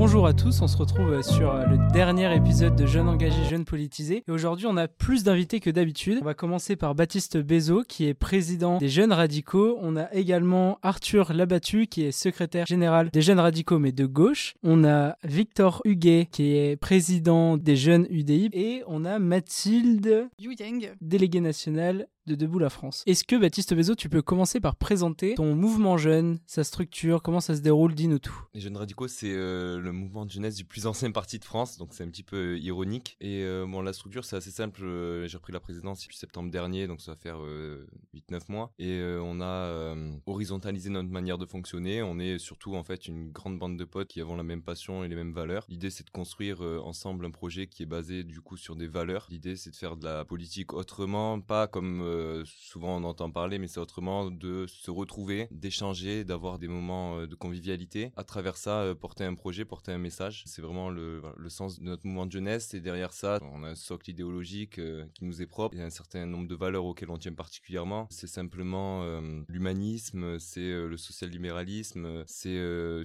Bonjour à tous, on se retrouve sur le dernier épisode de Jeunes engagés, jeunes politisés. Et aujourd'hui, on a plus d'invités que d'habitude. On va commencer par Baptiste Bézo, qui est président des Jeunes Radicaux. On a également Arthur Labattu, qui est secrétaire général des Jeunes Radicaux, mais de gauche. On a Victor Huguet, qui est président des Jeunes UDI. Et on a Mathilde Yang, déléguée nationale de Debout la France. Est-ce que Baptiste Bézo, tu peux commencer par présenter ton mouvement jeune, sa structure, comment ça se déroule, dis-nous tout. Les Jeunes Radicaux, c'est euh, le mouvement de jeunesse du plus ancien parti de France, donc c'est un petit peu euh, ironique. Et euh, bon, la structure, c'est assez simple. J'ai repris la présidence depuis septembre dernier, donc ça va faire 8-9 mois. Et on a horizontalisé notre manière de fonctionner. On est surtout en fait une grande bande de potes qui avons la même passion et les mêmes valeurs. L'idée, c'est de construire ensemble un projet qui est basé du coup sur des valeurs. L'idée, c'est de faire de la politique autrement, pas comme euh, souvent on entend parler, mais c'est autrement de se retrouver, d'échanger, d'avoir des moments euh, de convivialité. À travers ça, euh, porter un projet, porter un message. C'est vraiment le, le, sens de notre mouvement de jeunesse. Et derrière ça, on a un socle idéologique qui nous est propre. Il y a un certain nombre de valeurs auxquelles on tient particulièrement. C'est simplement l'humanisme, c'est le social-libéralisme, c'est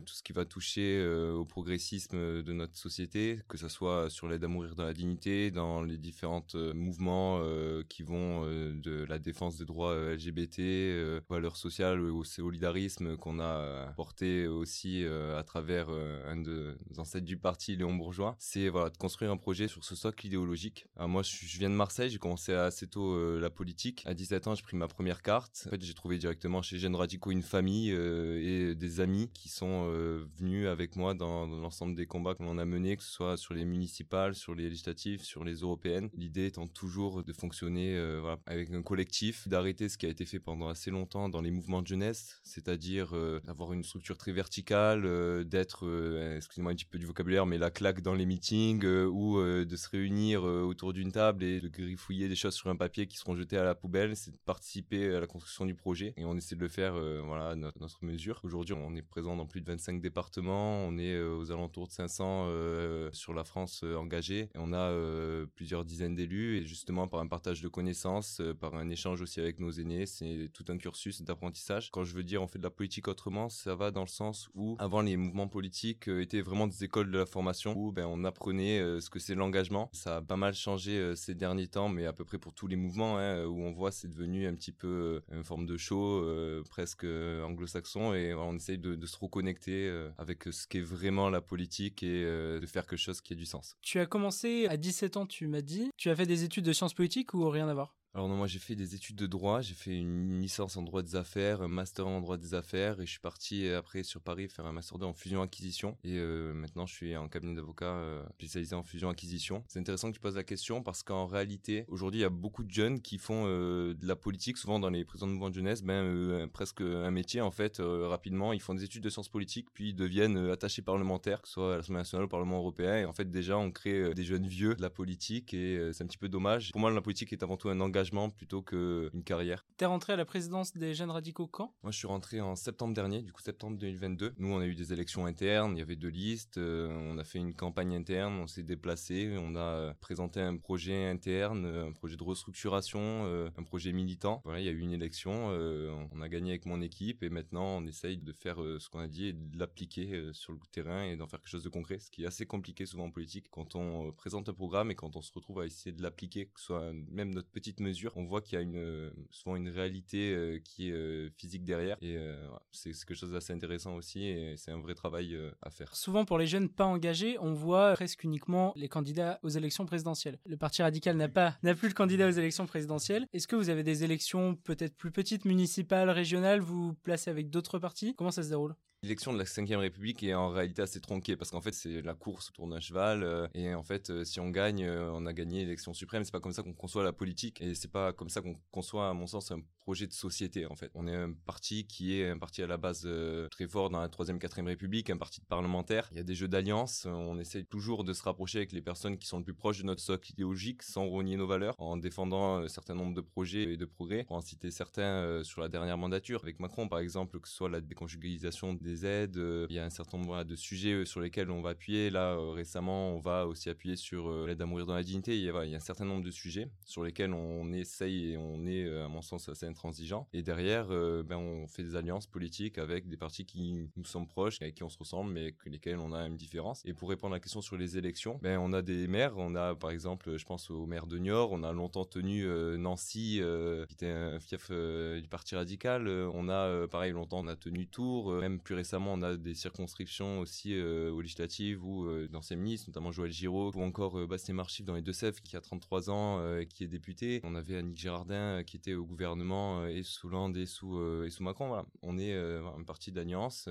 tout ce qui va toucher au progressisme de notre société, que ce soit sur l'aide à mourir dans la dignité, dans les différents mouvements qui vont de la défense des droits euh, LGBT, euh, valeurs sociales au solidarisme qu'on a porté aussi euh, à travers un de nos ancêtres du parti, Léon Bourgeois. C'est voilà, de construire un projet sur ce socle idéologique. moi, je viens de Marseille, j'ai commencé assez tôt la politique. À 17 ans, j'ai pris ma première carte. En fait, j'ai trouvé directement chez Jeunes Radicaux une famille et des amis qui sont venus avec moi dans, l'ensemble des combats qu'on a menés, que ce soit sur les municipales, sur les législatives, sur les européennes. L'idée étant toujours de fonctionner voilà, avec un collectif d'arrêter ce qui a été fait pendant assez longtemps dans les mouvements de jeunesse, c'est-à-dire euh, d'avoir une structure très verticale, euh, d'être, euh, excusez-moi un petit peu du vocabulaire, mais la claque dans les meetings ou de se réunir autour d'une table et de griffouiller des choses sur un papier qui seront jetées à la poubelle, c'est de participer à la construction du projet et on essaie de le faire voilà à notre, notre mesure. Aujourd'hui, on est présent dans plus de 25 départements, on est aux alentours de 500 sur la France engagée, et on a plusieurs dizaines d'élus et justement par un partage de connaissances, par un échange aussi avec nos aînés. C'est tout un cursus d'apprentissage. Quand je veux dire on fait de la politique autrement, ça va dans le sens où avant les mouvements politiques euh, étaient vraiment des écoles de la formation où ben, on apprenait euh, ce que c'est l'engagement. Ça a pas mal changé euh, ces derniers temps, mais à peu près pour tous les mouvements hein, où on voit c'est devenu un petit peu une forme de show presque anglo-saxon et on essaye de, se reconnecter avec ce qu'est vraiment la politique et de faire quelque chose qui ait du sens. Tu as commencé à 17 ans, tu m'as dit. Tu as fait des études de sciences politiques ou rien à voir? Alors non, moi j'ai fait des études de droit, j'ai fait une licence en droit des affaires, un master en droit des affaires et je suis parti euh, après sur Paris faire un master 2 en fusion-acquisition et euh, maintenant je suis en cabinet d'avocat euh, spécialisé en fusion-acquisition. C'est intéressant que tu poses la question parce qu'en réalité, aujourd'hui il y a beaucoup de jeunes qui font de la politique, souvent dans les prisons de mouvement de jeunesse, ben, presque un métier en fait, rapidement, ils font des études de sciences politiques puis ils deviennent attachés parlementaires, que ce soit à l'Assemblée nationale ou au Parlement européen et en fait déjà on crée des jeunes vieux de la politique et c'est un petit peu dommage. Pour moi la politique est avant tout un engagement plutôt qu'une carrière. T'es rentré à la présidence des Jeunes Radicaux quand? Moi, je suis rentré en septembre dernier, du coup septembre 2022. Nous, on a eu des élections internes, il y avait deux listes, euh, on a fait une campagne interne, on s'est déplacé, on a euh, présenté un projet interne, un projet de restructuration, euh, un projet militant. Voilà, il y a eu une élection, on a gagné avec mon équipe et maintenant on essaye de faire ce qu'on a dit et de l'appliquer sur le terrain et d'en faire quelque chose de concret, ce qui est assez compliqué souvent en politique quand on présente un programme et quand on se retrouve à essayer de l'appliquer, que ce soit même notre petite mesure on voit qu'il y a une, souvent une réalité euh, qui est euh, physique derrière. Et euh, c'est quelque chose d'assez intéressant aussi et c'est un vrai travail à faire. Souvent, pour les jeunes pas engagés, on voit presque uniquement les candidats aux élections présidentielles. Le Parti radical n'a pas, n'a plus de candidat aux élections présidentielles. Est-ce que vous avez des élections peut-être plus petites, municipales, régionales, vous placez avec d'autres partis? Comment ça se déroule? L'élection de la 5ème République est en réalité assez tronquée parce qu'en fait c'est la course autour d'un cheval euh, et en fait euh, si on gagne euh, on a gagné l'élection suprême. C'est pas comme ça qu'on conçoit la politique et c'est pas comme ça qu'on conçoit à mon sens un projet de société en fait. On est un parti qui est un parti à la base très fort dans la 3ème 4ème République un parti de parlementaire il y a des jeux d'alliance on essaie toujours de se rapprocher avec les personnes qui sont le plus proches de notre socle idéologique sans renier nos valeurs en défendant un certain nombre de projets et de progrès. Pour en citer certains sur la dernière mandature avec Macron par exemple que ce soit la déconjugalisation des des aides. Il y a un certain nombre de sujets sur lesquels on va appuyer. Là, récemment, on va aussi appuyer sur l'aide à mourir dans la dignité. Il y, a, il y, a, un certain nombre de sujets sur lesquels on essaye et on est, à mon sens, assez intransigeant. Et derrière, ben, on fait des alliances politiques avec des partis qui nous sont proches, avec qui on se ressemble, mais avec lesquels on a une différence. Et pour répondre à la question sur les élections, ben, on a des maires. On a, par exemple, je pense au maire de Niort. On a longtemps tenu Nancy, qui était un fief du Parti radical. on a, pareil, longtemps, on a tenu Tours. même plus récemment, on a des circonscriptions aussi aux législatives ou d'anciens ministres, notamment Joël Giraud, ou encore Bastien Marchif dans les Deux-Sèvres, qui a 33 ans, qui est député. On avait Annick Girardin, qui était au gouvernement et sous Hollande et sous, Macron. On est un parti d'alliance.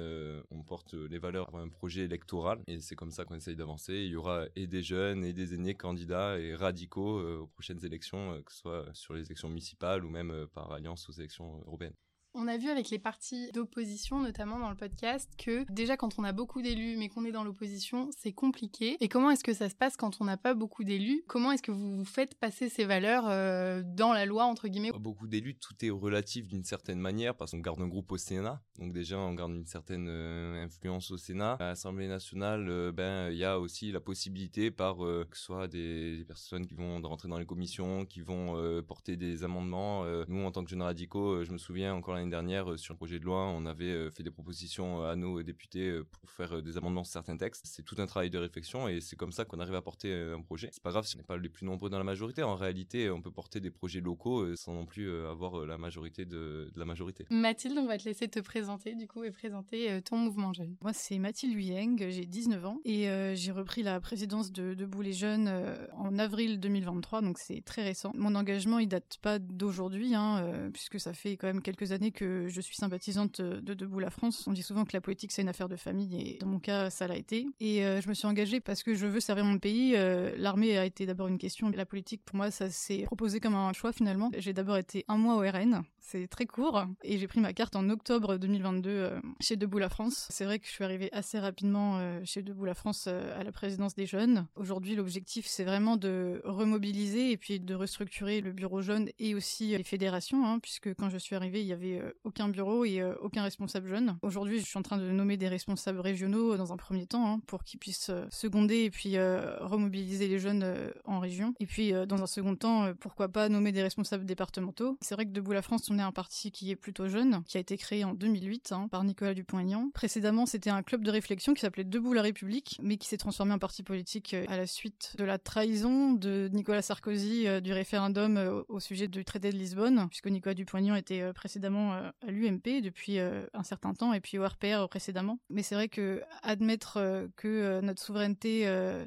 on porte les valeurs d'un un projet électoral et c'est comme ça qu'on essaye d'avancer. Il y aura et des jeunes et des aînés candidats et radicaux aux prochaines élections, que ce soit sur les élections municipales ou même par alliance aux élections européennes. On a vu avec les partis d'opposition, notamment dans le podcast, que déjà quand on a beaucoup d'élus mais qu'on est dans l'opposition, c'est compliqué. Et comment est-ce que ça se passe quand on n'a pas beaucoup d'élus? Comment est-ce que vous vous faites passer ces valeurs euh, dans la loi, entre guillemets? Beaucoup d'élus, tout est relatif d'une certaine manière, parce qu'on garde un groupe au Sénat. Donc déjà, on garde une certaine euh, influence au Sénat. À l'Assemblée nationale, euh, ben il y a aussi la possibilité par que ce soit des, personnes qui vont rentrer dans les commissions, qui vont porter des amendements. nous, en tant que jeunes radicaux, je me souviens encore l'année dernière, euh, sur un projet de loi, on avait euh, fait des propositions euh, à nos députés pour faire des amendements sur certains textes. C'est tout un travail de réflexion et c'est comme ça qu'on arrive à porter un projet. C'est pas grave si on n'est pas les plus nombreux dans la majorité. En réalité, on peut porter des projets locaux sans non plus avoir la majorité de, la majorité. Mathilde, on va te laisser te présenter du coup et présenter ton mouvement jeune. Moi, c'est Mathilde Huyeng, j'ai 19 ans et j'ai repris la présidence de Debout les Jeunes en avril 2023, donc c'est très récent. Mon engagement, il date pas d'aujourd'hui, hein, puisque ça fait quand même quelques années que je suis sympathisante de Debout la France. On dit souvent que la politique c'est une affaire de famille et dans mon cas ça l'a été. Et euh, je me suis engagée parce que je veux servir mon pays. Euh, l'armée a été d'abord une question, la politique pour moi ça s'est proposé comme un choix finalement. J'ai d'abord été un mois au RN, c'est très court, et j'ai pris ma carte en octobre 2022 euh, chez Debout la France. C'est vrai que je suis arrivée assez rapidement chez Debout la France à la présidence des jeunes. Aujourd'hui l'objectif c'est vraiment de remobiliser et puis de restructurer le bureau jeune et aussi les fédérations, hein, puisque quand je suis arrivée il y avait aucun bureau et euh, aucun responsable jeune. Aujourd'hui, je suis en train de nommer des responsables régionaux dans un premier temps hein, pour qu'ils puissent euh, seconder et puis euh, remobiliser les jeunes en région. Et puis, dans un second temps, pourquoi pas nommer des responsables départementaux. C'est vrai que Debout la France, on est un parti qui est plutôt jeune, qui a été créé en 2008 hein, par Nicolas Dupont-Aignan. Précédemment, c'était un club de réflexion qui s'appelait Debout la République, mais qui s'est transformé en parti politique à la suite de la trahison de Nicolas Sarkozy du référendum au sujet du traité de Lisbonne, puisque Nicolas Dupont-Aignan était précédemment à l'UMP depuis euh, un certain temps et puis au RPR précédemment. Mais c'est vrai que admettre euh, que euh, notre souveraineté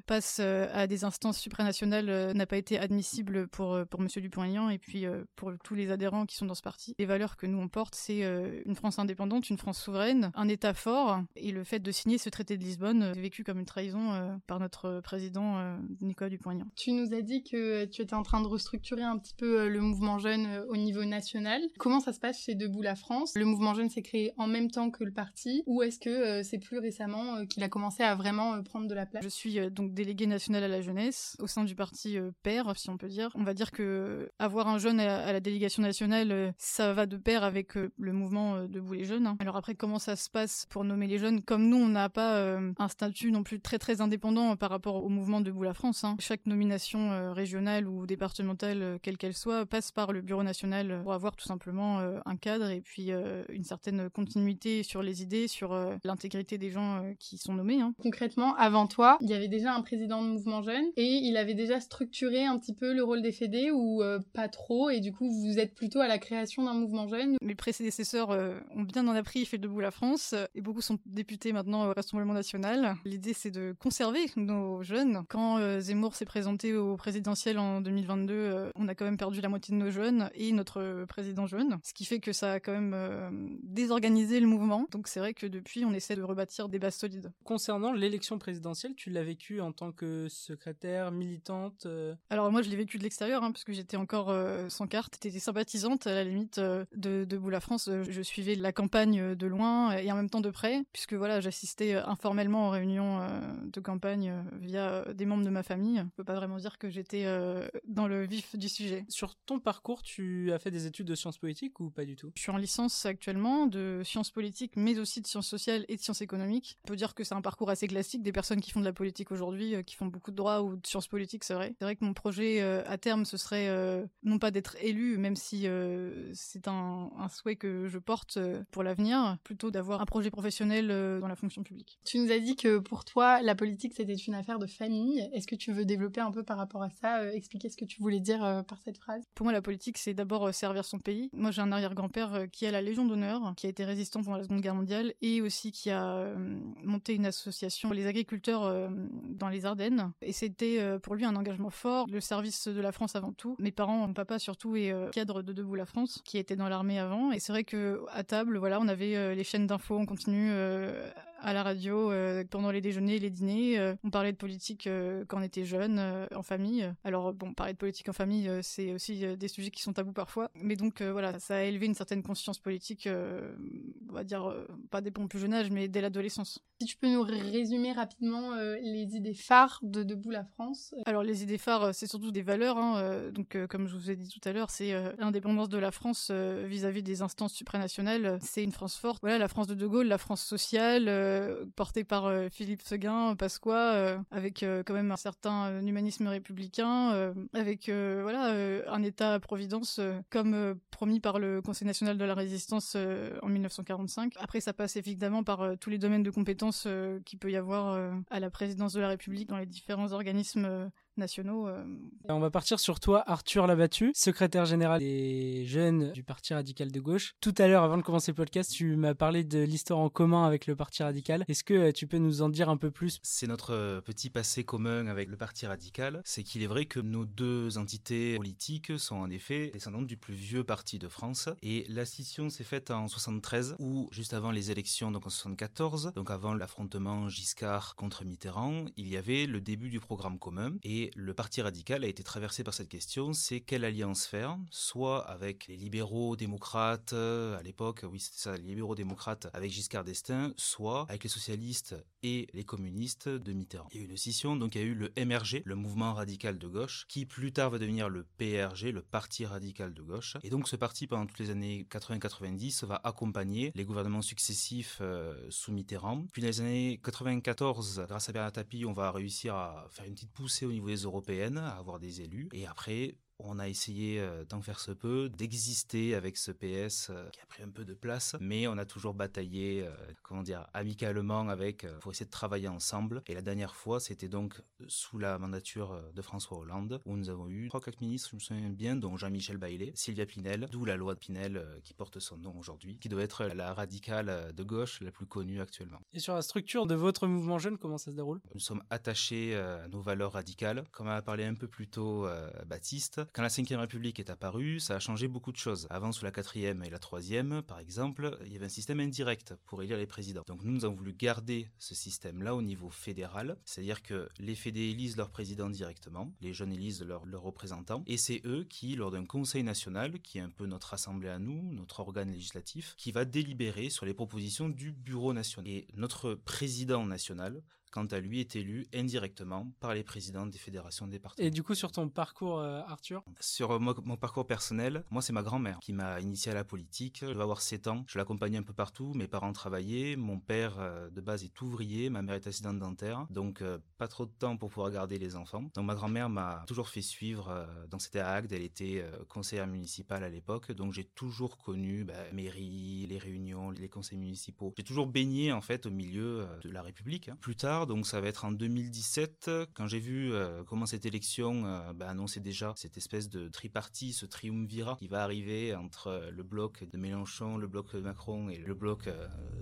passe à des instances supranationales n'a pas été admissible pour pour Monsieur Dupont-Aignan et puis pour tous les adhérents qui sont dans ce parti. Les valeurs que nous on porte, c'est une France indépendante, une France souveraine, un État fort et le fait de signer ce traité de Lisbonne est vécu comme une trahison par notre président Nicolas Dupont-Aignan. Tu nous as dit que tu étais en train de restructurer un petit peu le mouvement jeune au niveau national. Comment ça se passe chez Debout la France? Le mouvement jeune s'est créé en même temps que le parti ou est-ce que euh, c'est plus récemment euh, qu'il a commencé à vraiment euh, prendre de la place? Je suis donc déléguée nationale à la jeunesse au sein du parti père, si on peut dire. On va dire que avoir un jeune à, la délégation nationale, ça va de pair avec le mouvement Debout les jeunes. Hein. Alors après, comment ça se passe pour nommer les jeunes? Comme nous, on n'a pas un statut non plus très très indépendant par rapport au mouvement Debout la France. Hein. Chaque nomination régionale ou départementale, quelle qu'elle soit, passe par le bureau national pour avoir tout simplement un cadre et puis une certaine continuité sur les idées, sur euh, l'intégrité des gens euh, qui sont nommés. Hein. Concrètement, avant toi, il y avait déjà un président de mouvement jeune et il avait déjà structuré un petit peu le rôle des fédés ou euh, pas trop et du coup vous êtes plutôt à la création d'un mouvement jeune. Mes prédécesseurs ont bien en appris, fait debout la France et beaucoup sont députés maintenant au Rassemblement national. L'idée c'est de conserver nos jeunes. Quand Zemmour s'est présenté au présidentiel en 2022, on a quand même perdu la moitié de nos jeunes et notre président jeune, ce qui fait que ça a quand même désorganiser le mouvement. Donc c'est vrai que depuis, on essaie de rebâtir des bases solides. Concernant l'élection présidentielle, tu l'as vécu en tant que secrétaire, militante euh Alors moi, je l'ai vécu de l'extérieur, hein, parce que j'étais encore euh, sans carte. T'étais sympathisante à la limite. Limite de Debout la France, je suivais la campagne de loin et en même temps de près, puisque voilà, j'assistais informellement aux réunions de campagne via des membres de ma famille. Je peux pas vraiment dire que j'étais dans le vif du sujet. Sur ton parcours, tu as fait des études de sciences politiques ou pas du tout? Je suis en licence actuellement de sciences politiques, mais aussi de sciences sociales et de sciences économiques. On peut dire que c'est un parcours assez classique des personnes qui font de la politique aujourd'hui, euh, qui font beaucoup de droit ou de sciences politiques, c'est vrai. C'est vrai que mon projet euh, à terme, ce serait euh, non pas d'être élu, même si c'est un, un, souhait que je porte pour l'avenir, plutôt d'avoir un projet professionnel dans la fonction publique. Tu nous as dit que pour toi, la politique, c'était une affaire de famille. Est-ce que tu veux développer un peu par rapport à ça, expliquer ce que tu voulais dire par cette phrase? Pour moi, la politique, c'est d'abord servir son pays. Moi, j'ai un arrière-grand-père qui a la Légion d'honneur, qui a été résistant pendant la Seconde Guerre mondiale, et aussi qui a euh, monté une association, les agriculteurs euh, dans les Ardennes. Et c'était euh, pour lui un engagement fort, le service de la France avant tout. Mes parents, mon papa surtout, est cadre de Debout la France, qui était dans l'armée avant. Et c'est vrai que à table, voilà, on avait les chaînes d'infos, on continue à la radio euh, pendant les déjeuners et les dîners. Euh, on parlait de politique euh, quand on était jeune, en famille. Alors bon, parler de politique en famille, c'est aussi des sujets qui sont tabous parfois. Mais donc voilà, ça a élevé une certaine conscience politique, on va dire pas des bons plus jeune âge, mais dès l'adolescence. Si tu peux nous résumer rapidement les idées phares de Debout la France. Alors les idées phares, c'est surtout des valeurs. Hein, donc comme je vous ai dit tout à l'heure, c'est l'indépendance de la France vis-à-vis -vis des instances supranationales. C'est une France forte. Voilà, la France de De Gaulle, la France sociale porté par euh, Philippe Seguin, Pasqua, euh, avec quand même un certain humanisme républicain, avec voilà un État-providence comme promis par le Conseil national de la résistance en 1945. Après, ça passe évidemment par tous les domaines de compétences qu'il peut y avoir à la présidence de la République dans les différents organismes nationaux. Euh. On va partir sur toi, Arthur Labattu, secrétaire général des jeunes du Parti radical de gauche. Tout à l'heure, avant de commencer le podcast, tu m'as parlé de l'histoire en commun avec le Parti radical. Est-ce que euh, tu peux nous en dire un peu plus? C'est notre euh, petit passé commun avec le Parti radical. C'est qu'il est vrai que nos deux entités politiques sont en effet descendantes du plus vieux parti de France. Et la scission s'est faite en 73, ou juste avant les élections, donc en 74, donc avant l'affrontement Giscard contre Mitterrand, il y avait le début du programme commun. Et le Parti radical a été traversé par cette question, c'est quelle alliance faire, soit avec les libéraux démocrates, euh, à l'époque, oui c'était ça, les libéraux démocrates avec Giscard d'Estaing, soit avec les socialistes et les communistes de Mitterrand. Il y a eu une scission, donc il y a eu le MRG, le mouvement radical de gauche, qui plus tard va devenir le PRG, le Parti radical de gauche. Et donc ce parti, pendant toutes les années 80-90, va accompagner les gouvernements successifs euh, sous Mitterrand. Puis dans les années 94, grâce à Bernard Tapie, on va réussir à faire une petite poussée au niveau des européennes, à avoir des élus. Et après, on a essayé, euh, tant faire se peut, d'exister avec ce PS euh, qui a pris un peu de place, mais on a toujours bataillé, euh, comment dire, amicalement avec, pour essayer de travailler ensemble. Et la dernière fois, c'était donc sous la mandature de François Hollande, où nous avons eu trois quatre ministres, je me souviens bien, dont Jean-Michel Baillet, Sylvia Pinel, d'où la loi de Pinel qui porte son nom aujourd'hui, qui doit être la radicale de gauche la plus connue actuellement. Et sur la structure de votre mouvement jeune, comment ça se déroule? Nous sommes attachés à nos valeurs radicales, comme a parlé un peu plus tôt Baptiste quand la Ve République est apparue, ça a changé beaucoup de choses. Avant, sous la quatrième et la troisième, par exemple, il y avait un système indirect pour élire les présidents. Donc nous, nous avons voulu garder ce système-là au niveau fédéral, c'est-à-dire que les fédés élisent leur président directement, les jeunes élisent leurs représentants, et c'est eux qui, lors d'un conseil national, qui est un peu notre assemblée à nous, notre organe législatif, qui va délibérer sur les propositions du bureau national. Et notre président national quant à lui, est élu indirectement par les présidents des fédérations départementales. Et du coup, sur ton parcours, euh, Arthur? Sur euh, mon parcours personnel, moi, c'est ma grand-mère qui m'a initié à la politique. Je vais avoir 7 ans. Je l'accompagnais un peu partout. Mes parents travaillaient. Mon père, euh, de base, est ouvrier. Ma mère est assistante dentaire. Donc, pas trop de temps pour pouvoir garder les enfants. Donc, ma grand-mère m'a toujours fait suivre. donc, c'était à Agde. Elle était conseillère municipale à l'époque. Donc, j'ai toujours connu bah, mairie, les réunions, les conseils municipaux. J'ai toujours baigné, en fait, au milieu de la République. Hein. Plus tard, donc ça va être en 2017, quand j'ai vu euh, comment cette élection euh, bah, annonçait déjà cette espèce de tripartie, ce triumvirat qui va arriver entre euh, le bloc de Mélenchon, le bloc de Macron et le bloc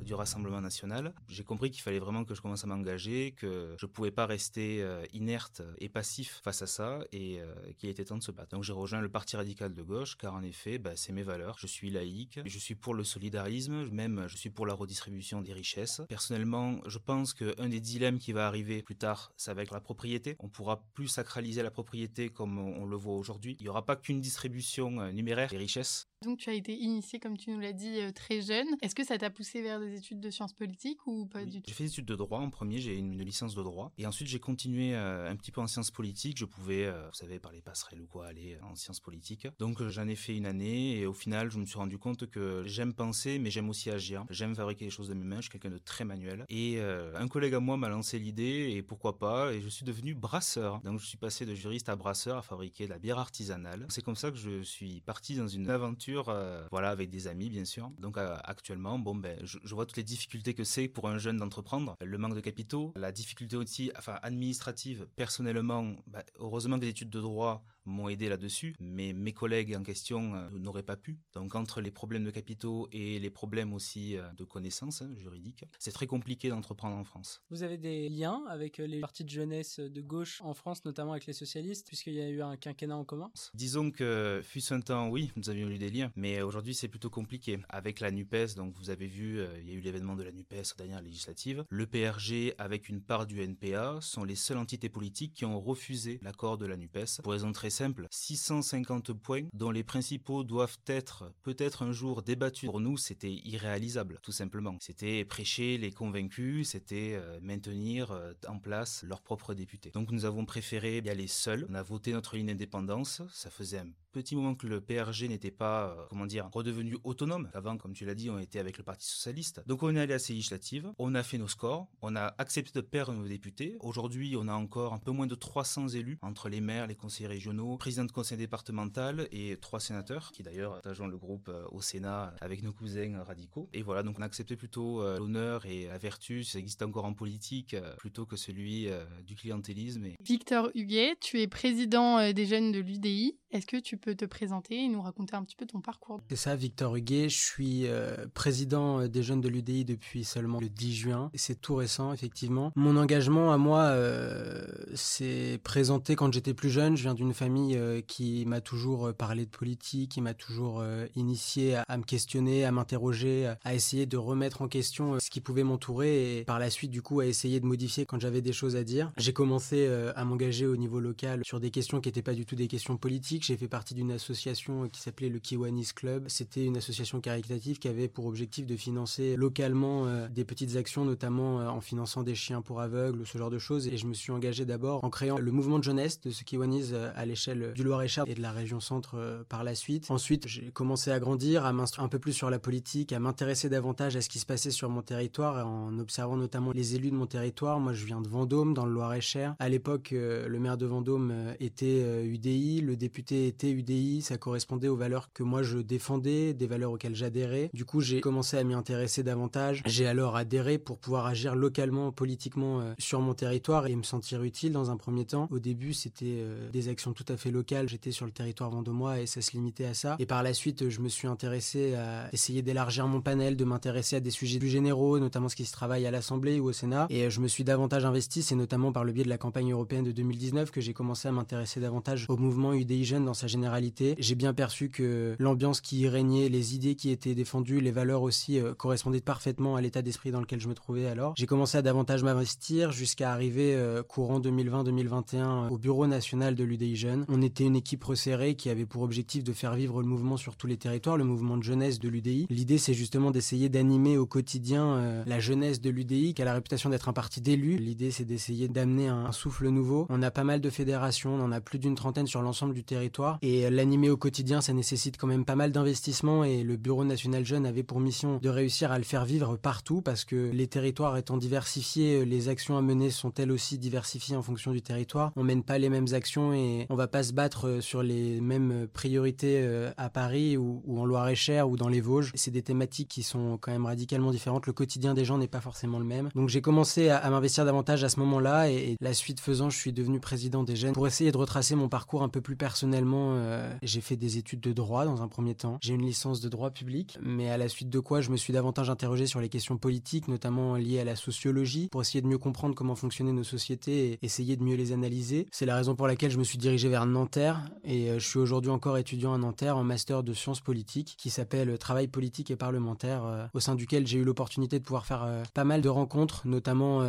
du Rassemblement national. J'ai compris qu'il fallait vraiment que je commence à m'engager, que je pouvais pas rester inerte et passif face à ça et qu'il était temps de se battre. Donc j'ai rejoint le Parti radical de gauche car en effet, bah, c'est mes valeurs. Je suis laïque, je suis pour le solidarisme, même je suis pour la redistribution des richesses. Personnellement, je pense qu'un des dilemmes dilemme qui va arriver plus tard, ça va être la propriété. On pourra plus sacraliser la propriété comme on le voit aujourd'hui. Il n'y aura pas qu'une distribution euh, numéraire des richesses. Donc tu as été initié, comme tu nous l'as dit, euh, très jeune. Est-ce que ça t'a poussé vers des études de sciences politiques ou pas du tout? J'ai fait des études de droit en premier, j'ai une, une, licence de droit. Et ensuite j'ai continué euh, un petit peu en sciences politiques. Je pouvais, vous savez, par les passerelles ou quoi, aller en sciences politiques. Donc j'en ai fait une année et au final je me suis rendu compte que j'aime penser mais j'aime aussi agir. J'aime fabriquer les choses de mes mains, je suis quelqu'un de très manuel. Et un collègue à moi m'a lancé l'idée et pourquoi pas, et je suis devenu brasseur. Donc je suis passé de juriste à brasseur à fabriquer de la bière artisanale. C'est comme ça que je suis parti dans une aventure, euh, voilà, avec des amis bien sûr. Donc euh, actuellement, bon ben, je, vois toutes les difficultés que c'est pour un jeune d'entreprendre, le manque de capitaux, la difficulté aussi, enfin administrative. Personnellement, bah, heureusement que les études de droit m'ont aidé là-dessus, mais mes collègues en question euh, n'auraient pas pu. Donc entre les problèmes de capitaux et les problèmes aussi euh, de connaissances hein, juridiques, c'est très compliqué d'entreprendre en France. Vous avez des liens avec euh, les partis de jeunesse de gauche en France, notamment avec les socialistes, puisqu'il y a eu un quinquennat en commun Disons que fut un temps, oui, nous avions eu des liens, mais aujourd'hui c'est plutôt compliqué. Avec la NUPES, donc vous avez vu, il y a eu l'événement de la NUPES aux dernières législatives, le PRG avec une part du NPA sont les seules entités politiques qui ont refusé l'accord de la NUPES pour raison très simple, 650 points dont les principaux doivent être peut-être un jour débattus. Pour nous, c'était irréalisable, tout simplement. C'était prêcher les convaincus, c'était euh, maintenir euh, en place leurs propres députés. Donc nous avons préféré y aller seuls. On a voté notre ligne d'indépendance. Ça faisait un petit moment que le PRG n'était pas, euh, comment dire, redevenu autonome. Avant, comme tu l'as dit, on était avec le Parti Socialiste. Donc on est allé à ces législatives, on a fait nos scores, on a accepté de perdre nos députés. Aujourd'hui, on a encore un peu moins de 300 élus entre les maires, les conseillers régionaux, président de conseil départemental et trois sénateurs, qui d'ailleurs rejoint le groupe euh, au Sénat avec nos cousins radicaux. Et voilà, donc on a accepté plutôt euh, l'honneur et la vertu, ça existe encore en politique, plutôt que celui du clientélisme. Victor Huguet, tu es président des jeunes de l'UDI. Est-ce que tu peux te présenter et nous raconter un petit peu ton parcours? C'est ça, Victor Huguet. Je suis euh, président euh, des jeunes de l'UDI depuis seulement le 10 juin. C'est tout récent, effectivement. Mon engagement à moi euh, s'est présenté quand j'étais plus jeune. Je viens d'une famille euh, qui m'a toujours parlé de politique, qui m'a toujours initié à, à, me questionner, à m'interroger, à essayer de remettre en question ce qui pouvait m'entourer et par la suite, du coup, à essayer de modifier quand j'avais des choses à dire. J'ai commencé à m'engager au niveau local sur des questions qui n'étaient pas du tout des questions politiques j'ai fait partie d'une association qui s'appelait le Kiwanis Club. C'était une association caritative qui avait pour objectif de financer localement euh, des petites actions, notamment euh, en finançant des chiens pour aveugles ou ce genre de choses. Et je me suis engagé d'abord en créant le mouvement de jeunesse de ce Kiwanis euh, à l'échelle du Loir-et-Cher et de la région centre par la suite. Ensuite, j'ai commencé à grandir, à m'instruire un peu plus sur la politique, à m'intéresser davantage à ce qui se passait sur mon territoire en observant notamment les élus de mon territoire. Moi, je viens de Vendôme, dans le Loir-et-Cher. À l'époque, le maire de Vendôme était UDI, le député était UDI, ça correspondait aux valeurs que moi je défendais, des valeurs auxquelles j'adhérais. Du coup, j'ai commencé à m'y intéresser davantage. J'ai alors adhéré pour pouvoir agir localement, politiquement euh, sur mon territoire et me sentir utile dans un premier temps. Au début, c'était euh, des actions tout à fait locales. J'étais sur le territoire vendômois et ça se limitait à ça. Et par la suite, je me suis intéressé à essayer d'élargir mon panel, de m'intéresser à des sujets plus généraux, notamment ce qui se travaille à l'Assemblée ou au Sénat. Et euh, je me suis davantage investi, c'est notamment par le biais de la campagne européenne de 2019 que j'ai commencé à m'intéresser davantage au mouvement UDI Jeune dans sa généralité. J'ai bien perçu que l'ambiance qui y régnait, les idées qui étaient défendues, les valeurs aussi euh, correspondaient parfaitement à l'état d'esprit dans lequel je me trouvais alors. J'ai commencé à davantage m'investir jusqu'à arriver euh, courant 2020-2021 euh, au bureau national de l'UDI On était une équipe resserrée qui avait pour objectif de faire vivre le mouvement sur tous les territoires, le mouvement de jeunesse de l'UDI. L'idée c'est justement d'essayer d'animer au quotidien la jeunesse de l'UDI qui a la réputation d'être un parti d'élus. L'idée c'est d'essayer d'amener un, souffle nouveau. On a pas mal de fédérations, on en a plus d'une trentaine sur l'ensemble du territoire et l'animer au quotidien, ça nécessite quand même pas mal d'investissement et le Bureau national jeune avait pour mission de réussir à le faire vivre partout parce que les territoires étant diversifiés, les actions à mener sont elles aussi diversifiées en fonction du territoire. On mène pas les mêmes actions et on va pas se battre sur les mêmes priorités euh, à Paris ou, en Loire-et-Cher ou dans les Vosges. C'est des thématiques qui sont quand même radicalement différentes. Le quotidien des gens n'est pas forcément le même. Donc j'ai commencé à, m'investir davantage à ce moment-là et, la suite faisant, je suis devenu président des jeunes pour essayer de retracer mon parcours un peu plus personnel personnellement, euh, j'ai fait des études de droit dans un premier temps. J'ai une licence de droit public, mais à la suite de quoi je me suis davantage interrogé sur les questions politiques, notamment liées à la sociologie, pour essayer de mieux comprendre comment fonctionnaient nos sociétés et essayer de mieux les analyser. C'est la raison pour laquelle je me suis dirigé vers Nanterre et euh, je suis aujourd'hui encore étudiant à Nanterre en master de sciences politiques qui s'appelle Travail politique et parlementaire, euh, au sein duquel j'ai eu l'opportunité de pouvoir faire pas mal de rencontres, notamment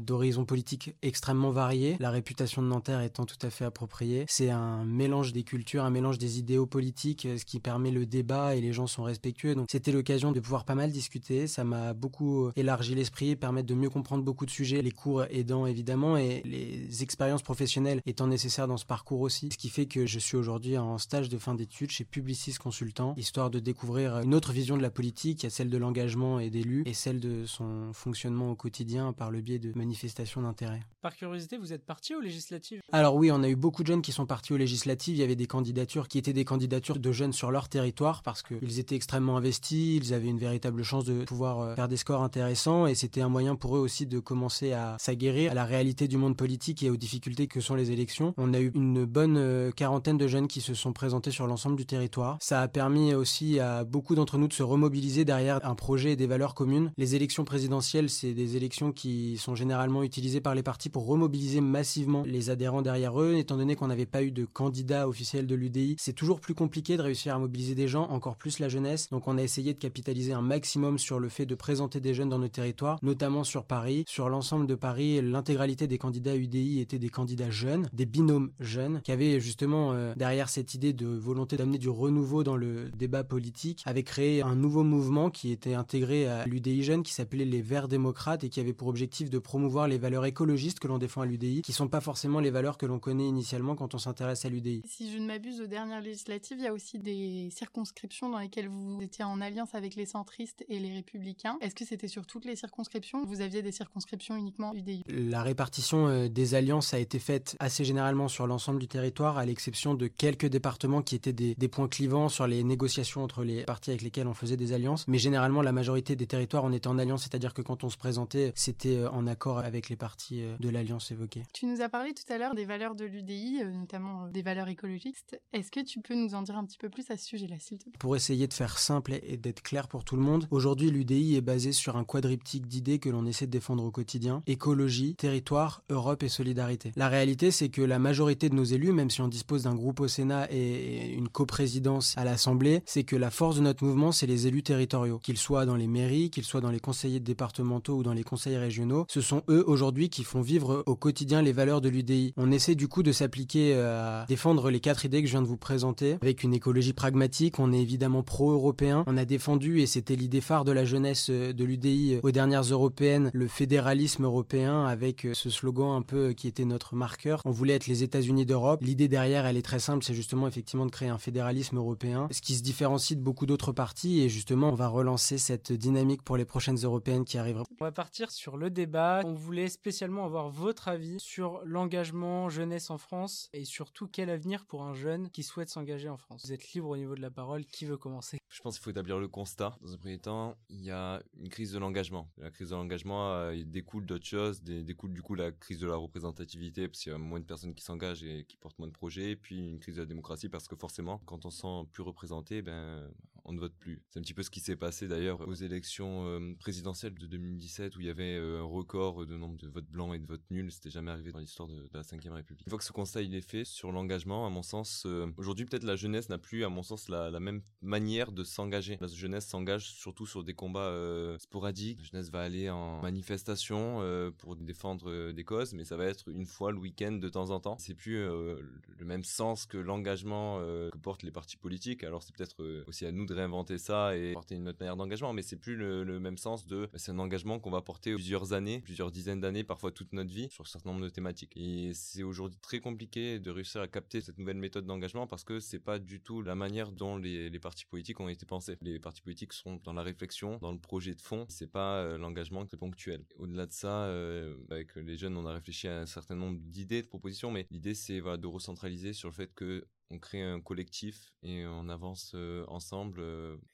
d'horizons politiques extrêmement variés. La réputation de Nanterre étant tout à fait appropriée. C'est un mélange des cultures, un mélange des idéaux politiques, ce qui permet le débat et les gens sont respectueux. Donc c'était l'occasion de pouvoir pas mal discuter. Ça m'a beaucoup élargi l'esprit, permettre de mieux comprendre beaucoup de sujets, les cours aidant évidemment et les expériences professionnelles étant nécessaires dans ce parcours aussi. Ce qui fait que je suis aujourd'hui en stage de fin d'études chez Publicis Consultant, histoire de découvrir une autre vision de la politique, celle de l'engagement et d'élus et celle de son fonctionnement au quotidien par le biais de manifestations d'intérêt. Par curiosité, vous êtes parti aux législatives? Alors oui, on a eu beaucoup de jeunes qui sont partis aux législatives. Il y avait des candidatures qui étaient des candidatures de jeunes sur leur territoire parce qu'ils étaient extrêmement investis, ils avaient une véritable chance de pouvoir euh, faire des scores intéressants et c'était un moyen pour eux aussi de commencer à s'aguerrir à la réalité du monde politique et aux difficultés que sont les élections. On a eu une bonne euh, quarantaine de jeunes qui se sont présentés sur l'ensemble du territoire. Ça a permis aussi à beaucoup d'entre nous de se remobiliser derrière un projet et des valeurs communes. Les élections présidentielles, c'est des élections qui sont généralement utilisées par les partis pour remobiliser massivement les adhérents derrière eux, étant donné qu'on n'avait pas eu de candidat officiel de l'UDI. C'est toujours plus compliqué de réussir à mobiliser des gens, encore plus la jeunesse. Donc on a essayé de capitaliser un maximum sur le fait de présenter des jeunes dans nos territoires, notamment sur Paris. Sur l'ensemble de Paris, l'intégralité des candidats UDI étaient des candidats jeunes, des binômes jeunes, qui avaient justement euh, derrière cette idée de volonté d'amener du renouveau dans le débat politique, avaient créé un nouveau mouvement qui était intégré à l'UDI jeune qui s'appelait les Verts démocrates et qui avait pour objectif de promouvoir les valeurs écologistes que l'on défend à l'UDI, qui sont pas forcément les valeurs que l'on connaît initialement quand on s'intéresse à l'UDI. Si je ne m'abuse, aux dernières législatives, il y a aussi des circonscriptions dans lesquelles vous étiez en alliance avec les centristes et les républicains. Est-ce que c'était sur toutes les circonscriptions Vous aviez des circonscriptions uniquement UDI La répartition euh, des alliances a été faite assez généralement sur l'ensemble du territoire, à l'exception de quelques départements qui étaient des, des points clivants sur les négociations entre les partis avec lesquels on faisait des alliances. Mais généralement, la majorité des territoires, on était en alliance, c'est-à-dire que quand on se présentait, c'était euh, en accord avec les partis euh, de l'alliance évoquée. Tu nous as parlé tout à l'heure des valeurs de l'UDI, euh, notamment des valeurs écologistes. Est-ce que tu peux nous en dire un petit peu plus à ce sujet-là, s'il te plaît? Pour essayer de faire simple et d'être clair pour tout le monde, aujourd'hui l'UDI est basé sur un quadriptyque d'idées que l'on essaie de défendre au quotidien écologie, territoire, Europe et solidarité. La réalité, c'est que la majorité de nos élus, même si on dispose d'un groupe au Sénat et une coprésidence à l'Assemblée, c'est que la force de notre mouvement, c'est les élus territoriaux, qu'ils soient dans les mairies, qu'ils soient dans les conseillers départementaux ou dans les conseils régionaux. Ce sont eux aujourd'hui qui font vivre au quotidien les valeurs de l'UDI. On essaie du coup de s'appliquer euh, à défendre les quatre idées que je viens de vous présenter avec une écologie pragmatique. On est évidemment pro-européen. On a défendu, et c'était l'idée phare de la jeunesse euh, de l'UDI euh, aux dernières européennes, le fédéralisme européen avec ce slogan un peu qui était notre marqueur. On voulait être les États-Unis d'Europe. L'idée derrière, elle est très simple, c'est justement effectivement de créer un fédéralisme européen, ce qui se différencie de beaucoup d'autres partis et justement on va relancer cette dynamique pour les prochaines européennes qui arriveront. On va partir sur le débat. On voulait spécialement avoir votre avis sur l'engagement jeunesse en France et surtout quel avenir pour un jeune qui souhaite s'engager en France? Vous êtes libre au niveau de la parole, qui veut commencer? Je pense qu'il faut établir le constat. Dans un premier temps, il y a une crise de l'engagement. La crise de l'engagement euh, découle d'autres choses, découle du coup la crise de la représentativité parce qu'il y a moins de personnes qui s'engagent et qui portent moins de projets, puis une crise de la démocratie parce que forcément, quand on se sent plus représenté, ben on ne vote plus. C'est un petit peu ce qui s'est passé d'ailleurs aux élections euh, présidentielles de 2017 où il y avait euh, un record de nombre de votes blancs et de votes nuls. C'était jamais arrivé dans l'histoire de, la Ve République. Une fois que ce constat il est fait sur l'engagement, à mon sens, euh, aujourd'hui peut-être la jeunesse n'a plus, à mon sens, la, même manière de s'engager. La jeunesse s'engage surtout sur des combats sporadiques. La jeunesse va aller en manifestation pour défendre des causes, mais ça va être une fois le week-end de temps en temps. C'est plus le même sens que l'engagement que portent les partis politiques. Alors c'est peut-être aussi à nous de réinventer ça et porter une autre manière d'engagement, mais c'est plus le, même sens de bah, c'est un engagement qu'on va porter plusieurs années, plusieurs dizaines d'années, parfois toute notre vie sur un certain nombre de thématiques. Et c'est aujourd'hui très compliqué de réussir à capter cette nouvelle méthode d'engagement parce que c'est pas du tout la manière dont les, partis politiques ont été pensés. Les partis politiques sont dans la réflexion, dans le projet de fond, c'est pas euh, l'engagement très ponctuel. Au-delà de ça, euh, avec les jeunes, on a réfléchi à un certain nombre d'idées, de propositions, mais l'idée c'est de recentraliser sur le fait que on crée un collectif et on avance ensemble.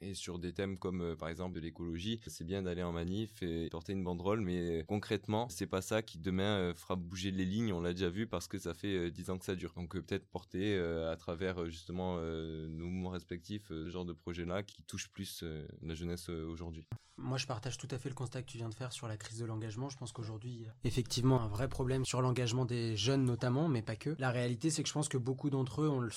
et sur des thèmes comme par exemple de l'écologie, c'est bien d'aller en manif et porter une banderole, mais concrètement, c'est pas ça qui demain fera bouger les lignes. On l'a déjà vu parce que ça fait dix ans que ça dure. Donc peut-être porter à travers justement nos mouvements respectifs ce genre de projet-là qui touche plus la jeunesse aujourd'hui. Moi, je partage tout à fait le constat que tu viens de faire sur la crise de l'engagement. Je pense qu'aujourd'hui, effectivement un vrai problème sur l'engagement des jeunes notamment, mais pas que. La réalité, c'est que je pense que beaucoup d'entre eux ont le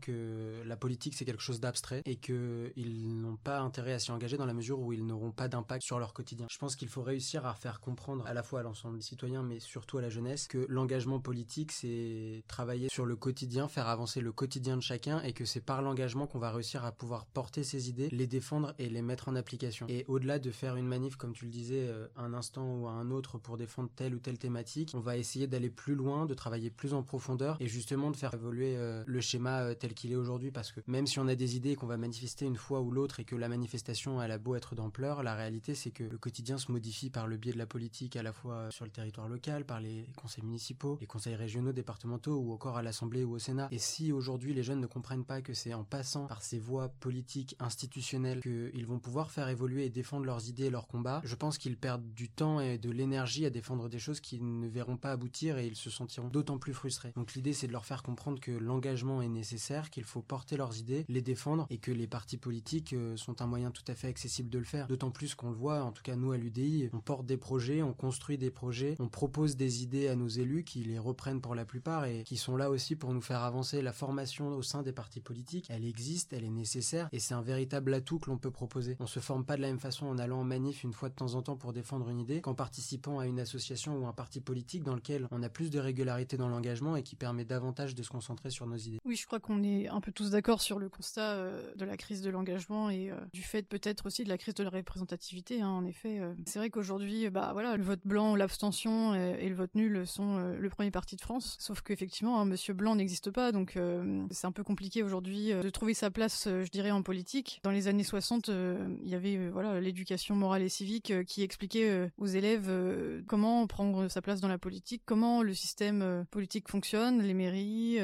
que la politique, c'est quelque chose d'abstrait et qu'ils n'ont pas intérêt à s'y engager dans la mesure où ils n'auront pas d'impact sur leur quotidien. Je pense qu'il faut réussir à faire comprendre à la fois à l'ensemble des citoyens, mais surtout à la jeunesse, que l'engagement politique, c'est travailler sur le quotidien, faire avancer le quotidien de chacun et que c'est par l'engagement qu'on va réussir à pouvoir porter ses idées, les défendre et les mettre en application. Et au-delà de faire une manif, comme tu le disais, euh, un instant ou à un autre pour défendre telle ou telle thématique, on va essayer d'aller plus loin, de travailler plus en profondeur et justement de faire évoluer euh, le schéma euh, tel qu'il est aujourd'hui parce que même si on a des idées qu'on va manifester une fois ou l'autre et que la manifestation elle a beau être d'ampleur, la réalité c'est que le quotidien se modifie par le biais de la politique à la fois sur le territoire local, par les conseils municipaux, les conseils régionaux, départementaux ou encore à l'Assemblée ou au Sénat. Et si aujourd'hui les jeunes ne comprennent pas que c'est en passant par ces voies politiques, institutionnelles, qu'ils vont pouvoir faire évoluer et défendre leurs idées, leurs combats, je pense qu'ils perdent du temps et de l'énergie à défendre des choses qu'ils ne verront pas aboutir et ils se sentiront d'autant plus frustrés. Donc l'idée c'est de leur faire comprendre que l'engagement est nécessaire, qu'il faut porter leurs idées, les défendre et que les partis politiques euh, sont un moyen tout à fait accessible de le faire. D'autant plus qu'on le voit, en tout cas nous à l'UDI, on porte des projets, on construit des projets, on propose des idées à nos élus qui les reprennent pour la plupart et qui sont là aussi pour nous faire avancer. La formation au sein des partis politiques, elle existe, elle est nécessaire et c'est un véritable atout que l'on peut proposer. On se forme pas de la même façon en allant en manif une fois de temps en temps pour défendre une idée qu'en participant à une association ou un parti politique dans lequel on a plus de régularité dans l'engagement et qui permet davantage de se concentrer sur nos idées. Crois qu'on est un peu tous d'accord sur le constat euh, de la crise de l'engagement et euh, du fait peut-être aussi de la crise de la représentativité. Hein, en effet, euh. c'est vrai qu'aujourd'hui, bah voilà, le vote blanc, l'abstention et, le vote nul sont le premier parti de France. Sauf qu'effectivement, hein, Monsieur Blanc n'existe pas, donc c'est un peu compliqué aujourd'hui de trouver sa place, je dirais, en politique. Dans les années 60, il y avait voilà l'éducation morale et civique qui expliquait aux élèves comment prendre sa place dans la politique, comment le système politique fonctionne, les mairies,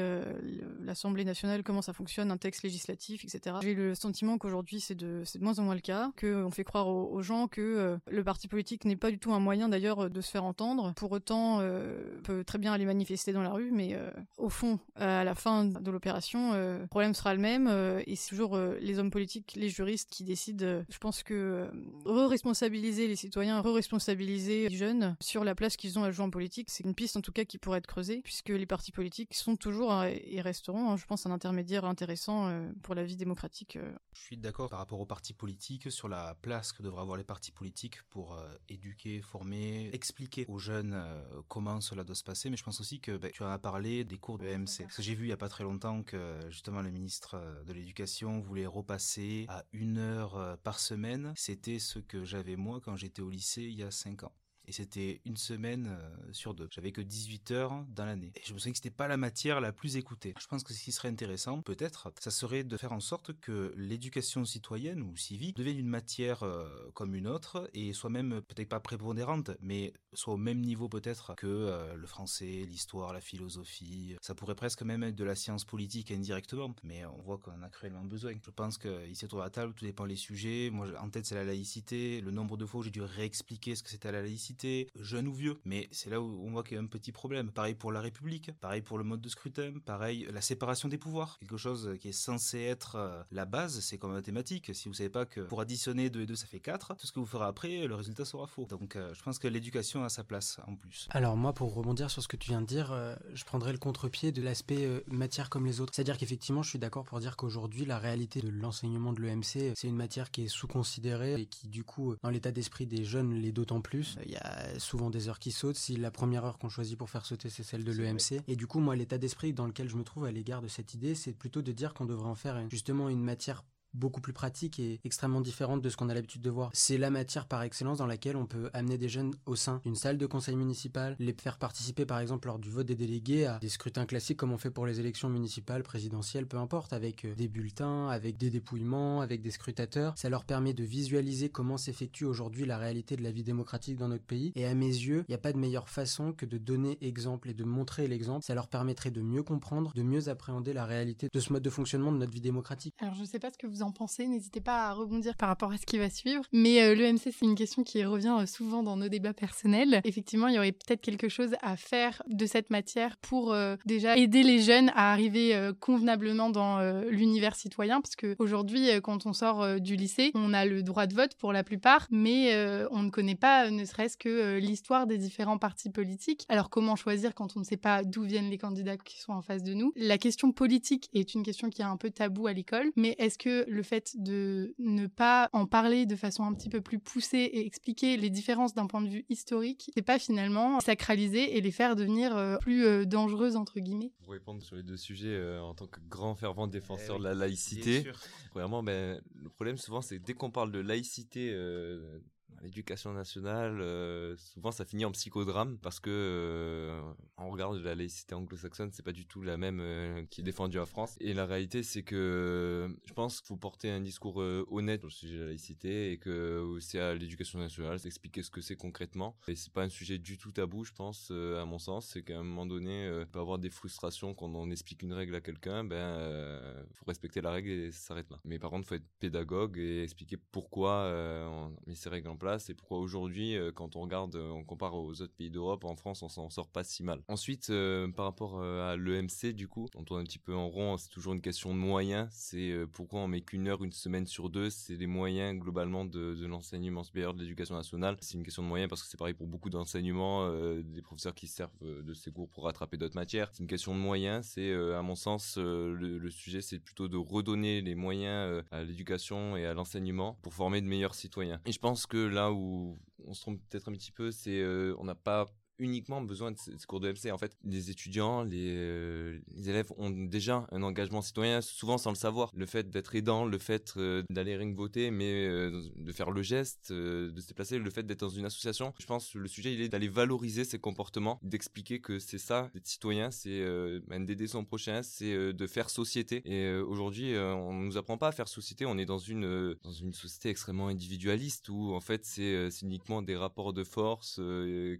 l'Assemblée nationale, comment ça fonctionne, un texte législatif, etc. J'ai le sentiment qu'aujourd'hui c'est de, de moins en moins le cas, qu'on fait croire aux, gens que le parti politique n'est pas du tout un moyen d'ailleurs de se faire entendre. Pour autant, on peut très bien aller manifester dans la rue, mais au fond, à la fin de l'opération, le problème sera le même et c'est toujours les hommes politiques, les juristes qui décident. je pense que re-responsabiliser les citoyens, re-responsabiliser les jeunes sur la place qu'ils ont à jouer en politique, c'est une piste en tout cas qui pourrait être creusée, puisque les partis politiques sont toujours hein, et resteront, hein, je pense, un intermédiaire intéressant euh, pour la vie démocratique. Euh. Je suis d'accord par rapport aux partis politiques sur la place que devraient avoir les partis politiques pour euh, éduquer, former, expliquer aux jeunes comment cela doit se passer, mais je pense aussi que bah, tu as parlé des cours de MC. Parce que j'ai vu il y a pas très longtemps que justement le ministre de l'Éducation voulait repasser à une heure par semaine. C'était ce que j'avais moi quand j'étais au lycée il y a 5 ans et c'était une semaine euh, sur deux. J'avais que 18 heures dans l'année. Et je me souviens que c'était pas la matière la plus écoutée. Je pense que ce qui serait intéressant, peut-être, ça serait de faire en sorte que l'éducation citoyenne ou civique devienne une matière euh, comme une autre et soit même peut-être pas prépondérante, mais soit au même niveau peut-être que euh, le français, l'histoire, la philosophie. Ça pourrait presque même être de la science politique indirectement, mais on voit qu'on a cruellement besoin. Je pense qu'ici autour de la table, tout dépend des sujets. Moi, en tête, c'est la laïcité. Le nombre de fois où j'ai dû réexpliquer ce que c'était la laïcité jeune ou vieux. Mais c'est là où on voit qu'il y a un petit problème. Pareil pour la République, pareil pour le mode de scrutin, pareil la séparation des pouvoirs. Quelque chose qui est censé être euh, la base, c'est comme mathématiques. Si vous savez pas que pour additionner 2 et 2 ça fait 4, tout ce que vous ferez après, le résultat sera faux. Donc euh, je pense que l'éducation a sa place en plus. Alors moi, pour rebondir sur ce que tu viens de dire, euh, je prendrais le contre-pied de l'aspect matière comme les autres. C'est-à-dire qu'effectivement, je suis d'accord pour dire qu'aujourd'hui, la réalité de l'enseignement de l'EMC, c'est une matière qui est sous-considérée et qui, du coup, dans l'état d'esprit des jeunes, l'est d'autant plus. Il y a souvent des heures qui sautent. Si la première heure qu'on choisit pour faire sauter, c'est celle de l'EMC. Et du coup, moi, l'état d'esprit dans lequel je me trouve à l'égard de cette idée, c'est plutôt de dire qu'on devrait en faire justement une matière beaucoup plus pratique et extrêmement différente de ce qu'on a l'habitude de voir. C'est la matière par excellence dans laquelle on peut amener des jeunes au sein d'une salle de conseil municipal, les faire participer par exemple lors du vote des délégués à des scrutins classiques comme on fait pour les élections municipales, présidentielles, peu importe, avec euh, des bulletins, avec des dépouillements, avec des scrutateurs. Ça leur permet de visualiser comment s'effectue aujourd'hui la réalité de la vie démocratique dans notre pays. Et à mes yeux, il n'y a pas de meilleure façon que de donner exemple et de montrer l'exemple. Ça leur permettrait de mieux comprendre, de mieux appréhender la réalité de ce mode de fonctionnement de notre vie démocratique. Alors je sais pas ce que vous en pensez, n'hésitez pas à rebondir par rapport à ce qui va suivre. Mais euh, l'EMC, c'est une question qui revient euh, souvent dans nos débats personnels. Effectivement, il y aurait peut-être quelque chose à faire de cette matière pour euh, déjà aider les jeunes à arriver convenablement dans l'univers citoyen, parce qu'aujourd'hui, quand on sort du lycée, on a le droit de vote pour la plupart, mais on ne connaît pas, ne serait-ce que l'histoire des différents partis politiques. Alors comment choisir quand on ne sait pas d'où viennent les candidats qui sont en face de nous? La question politique est une question qui est un peu tabou à l'école, mais est-ce que le fait de ne pas en parler de façon un petit peu plus poussée et expliquer les différences d'un point de vue historique, c'est pas finalement sacraliser et les faire devenir euh, plus euh, dangereuses entre guillemets. Pour répondre sur les deux sujets, euh, en tant que grand fervent défenseur eh de la laïcité, premièrement, ben, le problème souvent c'est dès qu'on parle de laïcité l'éducation nationale, euh, souvent ça finit en psychodrame parce que euh, on regarde la laïcité anglo-saxonne, c'est pas du tout la même euh, qui est défendue en France. Et la réalité, c'est que je pense qu'il faut porter un discours honnête sur le sujet de la laïcité et que c'est à l'éducation nationale d'expliquer ce que c'est concrètement. Et c'est pas un sujet du tout tabou, je pense, à mon sens. C'est qu'à un moment donné, il peut avoir des frustrations quand on explique une règle à quelqu'un. Ben, faut respecter la règle et ça s'arrête là. Mais par contre, faut être pédagogue et expliquer pourquoi on met ces règles en place c'est pourquoi aujourd'hui, euh, quand on regarde, euh, on compare aux autres pays d'Europe, en France, on s'en sort pas si mal. Ensuite, euh, par rapport à l'EMC, du coup, on tourne un petit peu en rond, c'est toujours une question de moyens. C'est pourquoi on met qu'une heure, une semaine sur deux. C'est les moyens globalement de, l'enseignement supérieur de l'éducation nationale. C'est une question de moyens parce que c'est pareil pour beaucoup d'enseignements, des professeurs qui servent de ces cours pour rattraper d'autres matières. C'est une question de moyens. C'est, à mon sens, le, sujet, c'est plutôt de redonner les moyens à l'éducation et à l'enseignement pour former de meilleurs citoyens. Et je pense que là où on se trompe peut-être un petit peu, c'est euh, on n'a pas uniquement besoin de ces cours de MC. En fait, les étudiants, euh, les, élèves ont déjà un engagement citoyen, souvent sans le savoir. Le fait d'être aidant, le fait euh, d'aller rien voter, mais euh, de faire le geste, de se déplacer, le fait d'être dans une association. Je pense que le sujet, il est d'aller valoriser ces comportements, d'expliquer que c'est ça, d'être citoyen, c'est d'aider son prochain, c'est de faire société. Et aujourd'hui, on nous apprend pas à faire société. On est dans une dans une société extrêmement individualiste où en fait c'est uniquement des rapports de force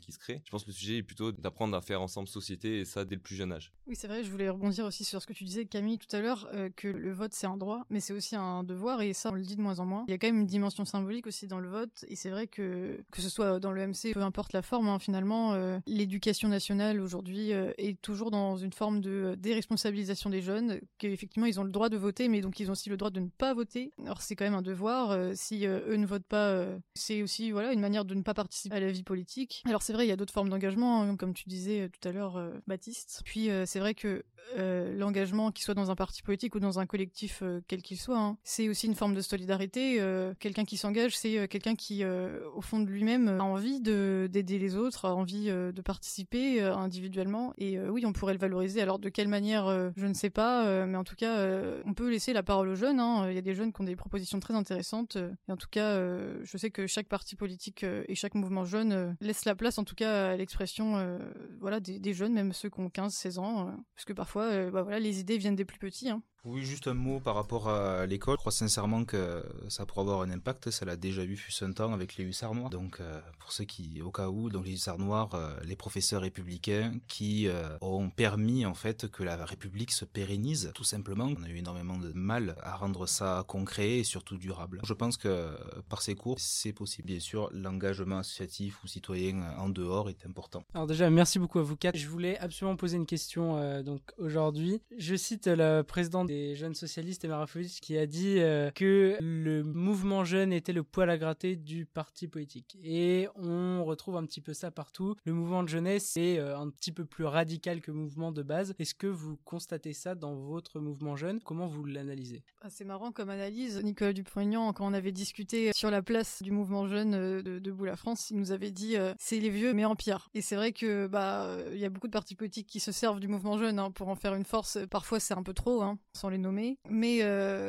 qui se créent. Je pense le sujet est plutôt d'apprendre à faire ensemble société et ça dès le plus jeune âge. Oui, c'est vrai, je voulais rebondir aussi sur ce que tu disais, Camille, tout à l'heure, euh, que le vote c'est un droit, mais c'est aussi un devoir et ça on le dit de moins en moins. Il y a quand même une dimension symbolique aussi dans le vote et c'est vrai que que ce soit dans le MC, peu importe la forme, hein, finalement, euh, l'éducation nationale aujourd'hui euh, est toujours dans une forme de déresponsabilisation des jeunes, qu'effectivement ils ont le droit de voter, mais donc ils ont aussi le droit de ne pas voter. Alors c'est quand même un devoir. si eux ne votent pas, c'est aussi voilà une manière de ne pas participer à la vie politique. Alors c'est vrai, il y a d'autres formes d'engagement Hein, comme tu disais euh, tout à l'heure, euh, Baptiste. Puis euh, c'est vrai que l'engagement, qu'il soit dans un parti politique ou dans un collectif quel qu'il soit, hein, c'est aussi une forme de solidarité. quelqu'un qui s'engage, c'est quelqu'un qui, au fond de lui-même, a envie d'aider les autres, a envie de participer individuellement. Et oui, on pourrait le valoriser. Alors de quelle manière, je ne sais pas, mais en tout cas, on peut laisser la parole aux jeunes. Hein. Il y a des jeunes qui ont des propositions très intéressantes. Et en tout cas, je sais que chaque parti politique et chaque mouvement jeune laisse la place, en tout cas, à l'expression euh, voilà, des, jeunes, même ceux qui ont 15-16 ans, euh, parce que parfois, euh, bah, voilà, les idées viennent des plus petits. Hein. Oui, juste un mot par rapport à l'école. Je crois sincèrement que ça pourrait avoir un impact. Ça l'a déjà vu fut un temps avec les hussards noirs. Donc, euh, pour ceux qui, au cas où, les hussards noirs, euh, les professeurs républicains qui euh, ont permis en fait que la République se pérennise. Tout simplement, on a eu énormément de mal à rendre ça concret et surtout durable. Je pense que par ces cours, c'est possible. Bien sûr, l'engagement associatif ou citoyen en dehors est important. Alors déjà, merci beaucoup à vous quatre. Je voulais absolument poser une question donc aujourd'hui. Je cite la présidente des jeunes socialistes, et Felic, qui a dit euh, que le mouvement jeune était le poil à gratter du parti politique. Et on retrouve un petit peu ça partout. Le mouvement de jeunesse est euh, un petit peu plus radical que le mouvement de base. Est-ce que vous constatez ça dans votre mouvement jeune? Comment vous l'analysez? Ah, C'est marrant comme analyse. Nicolas Dupont-Aignan, quand on avait discuté sur la place du mouvement jeune euh, de Debout la France, il nous avait dit c'est les vieux mais en pire. Et c'est vrai que bah il y a beaucoup de partis politiques qui se servent du mouvement jeune hein, pour en faire une force. Parfois c'est un peu trop. Hein les nommer. Mais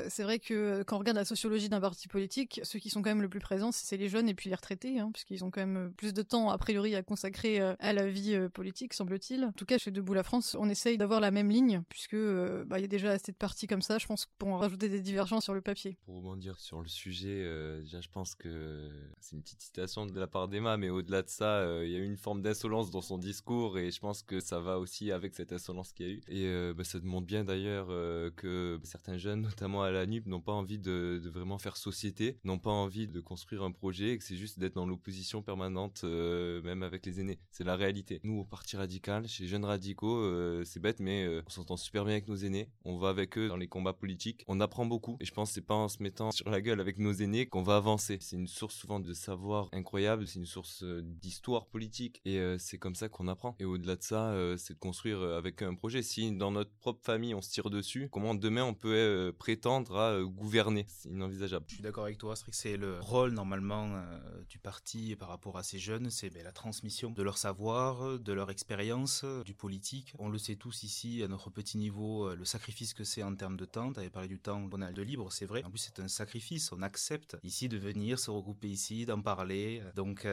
c'est vrai que quand on regarde la sociologie d'un parti politique, ceux qui sont quand même le plus présents, c'est les jeunes et puis les retraités, hein, puisqu'ils ont quand même plus de temps a priori à consacrer à la vie politique, semble-t-il. En tout cas, chez Debout la France, on essaye d'avoir la même ligne, puisque bah, il y a déjà assez de partis comme ça, je pense, pour en rajouter des divergences sur le papier. Pour rebondir sur le sujet, déjà je pense que c'est une petite citation de la part d'Emma, mais au-delà de ça, il y a eu une forme d'insolence dans son discours et je pense que ça va aussi avec cette insolence qu'il y a eu. Et euh, bah, ça demande bien d'ailleurs euh, que certains jeunes, notamment à la NUP, n'ont pas envie de, vraiment faire société, n'ont pas envie de construire un projet, et que c'est juste d'être dans l'opposition permanente, euh, même avec les aînés. C'est la réalité. Nous, au Parti Radical, chez Jeunes Radicaux, c'est bête, mais on s'entend super bien avec nos aînés. On va avec eux dans les combats politiques. On apprend beaucoup. Et je pense que c'est pas en se mettant sur la gueule avec nos aînés qu'on va avancer. C'est une source souvent de savoir incroyable. C'est une source d'histoire politique. Et c'est comme ça qu'on apprend. Et au-delà de ça, c'est de construire avec un projet. Si dans notre propre famille on se tire dessus, comment demain on peut euh, prétendre à euh, gouverner C'est inenvisageable. Je suis d'accord avec toi, c'est que c'est le rôle normalement euh, du parti par rapport à ces jeunes, c'est ben, la transmission de leur savoir, de leur expérience, du politique. On le sait tous ici à notre petit niveau, le sacrifice que c'est en termes de temps. Tu avais parlé du temps a de libre, c'est vrai. En plus c'est un sacrifice, on accepte ici de venir se regrouper ici, d'en parler. Donc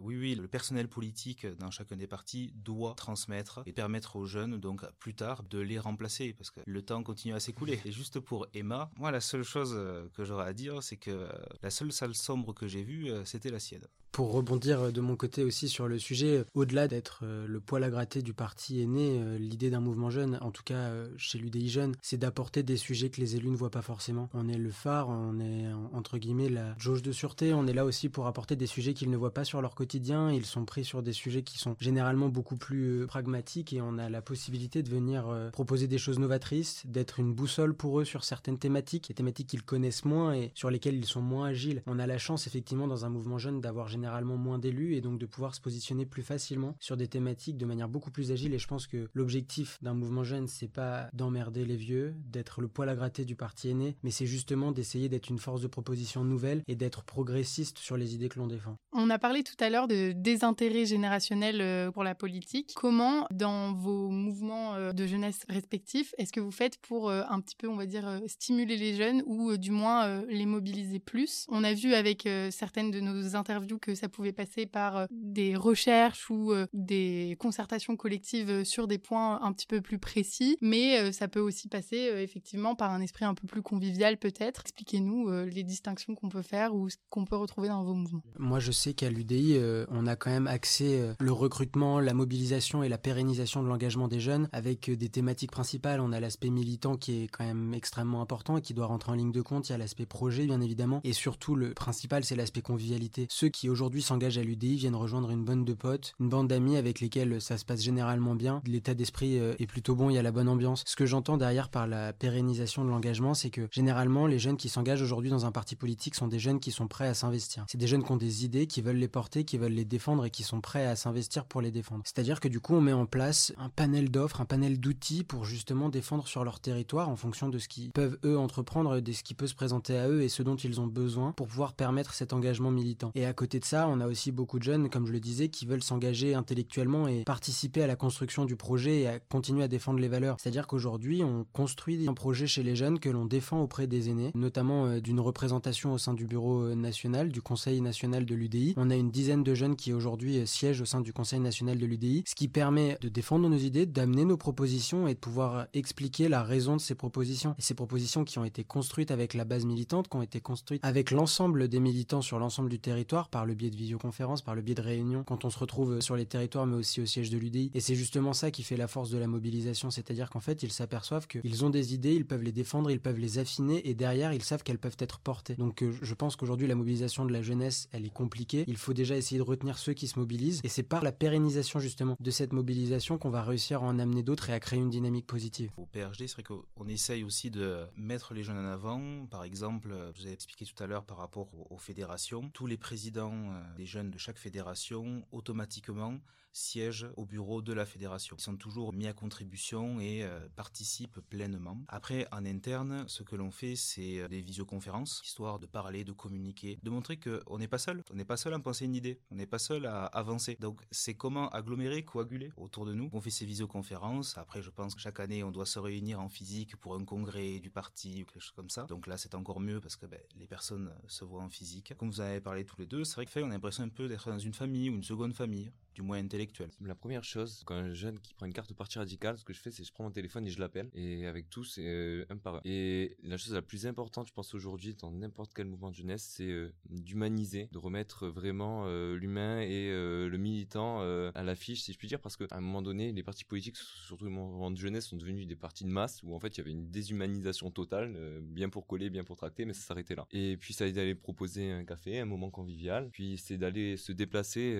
oui, oui, le personnel politique dans chacun des partis doit transmettre et permettre aux jeunes donc plus tard de les remplacer parce que le temps continue à s'écouler. Et juste pour Emma, moi la seule chose euh, que j'aurais à dire c'est que euh, la seule salle sombre que j'ai vue euh, c'était la sienne. Pour rebondir de mon côté aussi sur le sujet, au-delà d'être le poil à gratter du parti aîné, l'idée d'un mouvement jeune, en tout cas chez l'UDI Jeune, c'est d'apporter des sujets que les élus ne voient pas forcément. On est le phare, on est entre guillemets la jauge de sûreté, on est là aussi pour apporter des sujets qu'ils ne voient pas sur leur quotidien, ils sont pris sur des sujets qui sont généralement beaucoup plus pragmatiques et on a la possibilité de venir proposer des choses novatrices, d'être une boussole pour eux sur certaines thématiques, des thématiques qu'ils connaissent moins et sur lesquelles ils sont moins agiles. On a la chance effectivement dans un mouvement jeune d'avoir généralement moins d'élus et donc de pouvoir se positionner plus facilement sur des thématiques de manière beaucoup plus agile et je pense que l'objectif d'un mouvement jeune c'est pas d'emmerder les vieux, d'être le poil à gratter du parti aîné, mais c'est justement d'essayer d'être une force de proposition nouvelle et d'être progressiste sur les idées que l'on défend. On a parlé tout à l'heure de désintérêt générationnel euh, pour la politique. Comment dans vos mouvements euh, de jeunesse respectifs, est-ce que vous faites pour euh, un petit peu, on va dire, euh, stimuler les jeunes ou du moins les mobiliser plus On a vu avec certaines de nos interviews que ça pouvait passer par des recherches ou des concertations collectives sur des points un petit peu plus précis, mais ça peut aussi passer effectivement par un esprit un peu plus convivial peut-être. Expliquez-nous les distinctions qu'on peut faire ou ce qu'on peut retrouver dans vos mouvements. Moi, je sais qu'à l'UDI, on a quand même axé le recrutement, la mobilisation et la pérennisation de l'engagement des jeunes avec des thématiques principales. On a l'aspect militant qui est quand même extrêmement important et qui doit rentrer en ligne de compte. Il y a l'aspect projet, bien évidemment. Et surtout, le principal, c'est l'aspect convivialité. Ceux qui aujourd'hui s'engagent à l'UDI viennent rejoindre une bande de potes, une bande d'amis avec lesquels ça se passe généralement bien. L'état d'esprit euh, est plutôt bon, il y a la bonne ambiance. Ce que j'entends derrière par la pérennisation de l'engagement, c'est que généralement, les jeunes qui s'engagent aujourd'hui dans un parti politique sont des jeunes qui sont prêts à s'investir. C'est des jeunes qui ont des idées, qui veulent les porter, qui veulent les défendre et qui sont prêts à s'investir pour les défendre. C'est-à-dire que du coup, on met en place un panel d'offres, un panel d'outils pour justement défendre sur leur territoire en fonction de ce qu'ils peuvent eux entreprendre, de ce qui peut se présenter à eux et ce dont ils ont besoin pour pouvoir permettre cet engagement militant. Et à côté de ça, on a aussi beaucoup de jeunes, comme je le disais, qui veulent s'engager intellectuellement et participer à la construction du projet et à continuer à défendre les valeurs. C'est-à-dire qu'aujourd'hui, on construit un projet chez les jeunes que l'on défend auprès des aînés, notamment euh, d'une représentation au sein du bureau euh, national, du conseil national de l'UDI. On a une dizaine de jeunes qui aujourd'hui euh, siègent au sein du conseil national de l'UDI, ce qui permet de défendre nos idées, d'amener nos propositions et de pouvoir expliquer la raison de ces propositions. Et ces propositions qui ont été construites avec la base militante, qui ont été construites avec l'ensemble des militants sur l'ensemble du territoire, par le biais de visioconférences, par le biais de réunions, quand on se retrouve sur les territoires, mais aussi au siège de l'UDI. Et c'est justement ça qui fait la force de la mobilisation, c'est-à-dire qu'en fait, ils s'aperçoivent qu'ils ont des idées, ils peuvent les défendre, ils peuvent les affiner, et derrière, ils savent qu'elles peuvent être portées. Donc euh, je pense qu'aujourd'hui, la mobilisation de la jeunesse, elle est compliquée. Il faut déjà essayer de retenir ceux qui se mobilisent, et c'est par la pérennisation justement de cette mobilisation qu'on va réussir à en amener d'autres et à créer une dynamique positive. PRD, c'est qu'on essaye aussi de mettre les jeunes en avant. Par exemple, je vous ai expliqué tout à l'heure par rapport aux, fédérations. Tous les présidents euh, des jeunes de chaque fédération, automatiquement, siègent au bureau de la fédération. Ils sont toujours mis à contribution et euh, participent pleinement. Après, en interne, ce que l'on fait, c'est euh, des visioconférences, histoire de parler, de communiquer, de montrer qu'on n'est pas seul. On n'est pas seul à penser une idée, on n'est pas seul à avancer. Donc c'est comment agglomérer, coaguler autour de nous. On fait ces visioconférences. Après, je pense que chaque année, on doit se réunir en physique pour un congrès du parti ou quelque chose comme ça. Donc là, c'est encore mieux parce que ben, les personnes se voient en physique. Comme vous avez parlé tous les deux, c'est vrai que fait, on a l'impression un peu d'être dans une famille ou une seconde famille du moins intellectuel. La première chose, quand un jeune qui prend une carte de parti radical, ce que je fais, c'est je prends mon téléphone et je l'appelle, et avec tous, euh, un par un. Et la chose la plus importante, je pense aujourd'hui, dans n'importe quel mouvement de jeunesse, c'est euh, d'humaniser, de remettre vraiment euh, l'humain et le militant à l'affiche, si je puis dire, parce qu'à un moment donné, les partis politiques, surtout les mouvements de jeunesse, sont devenus des partis de masse où en fait il y avait une déshumanisation totale, bien pour coller, bien pour tracter, mais ça s'arrêtait là. Et puis ça a d'aller proposer un café, un moment convivial, puis c'est d'aller se déplacer,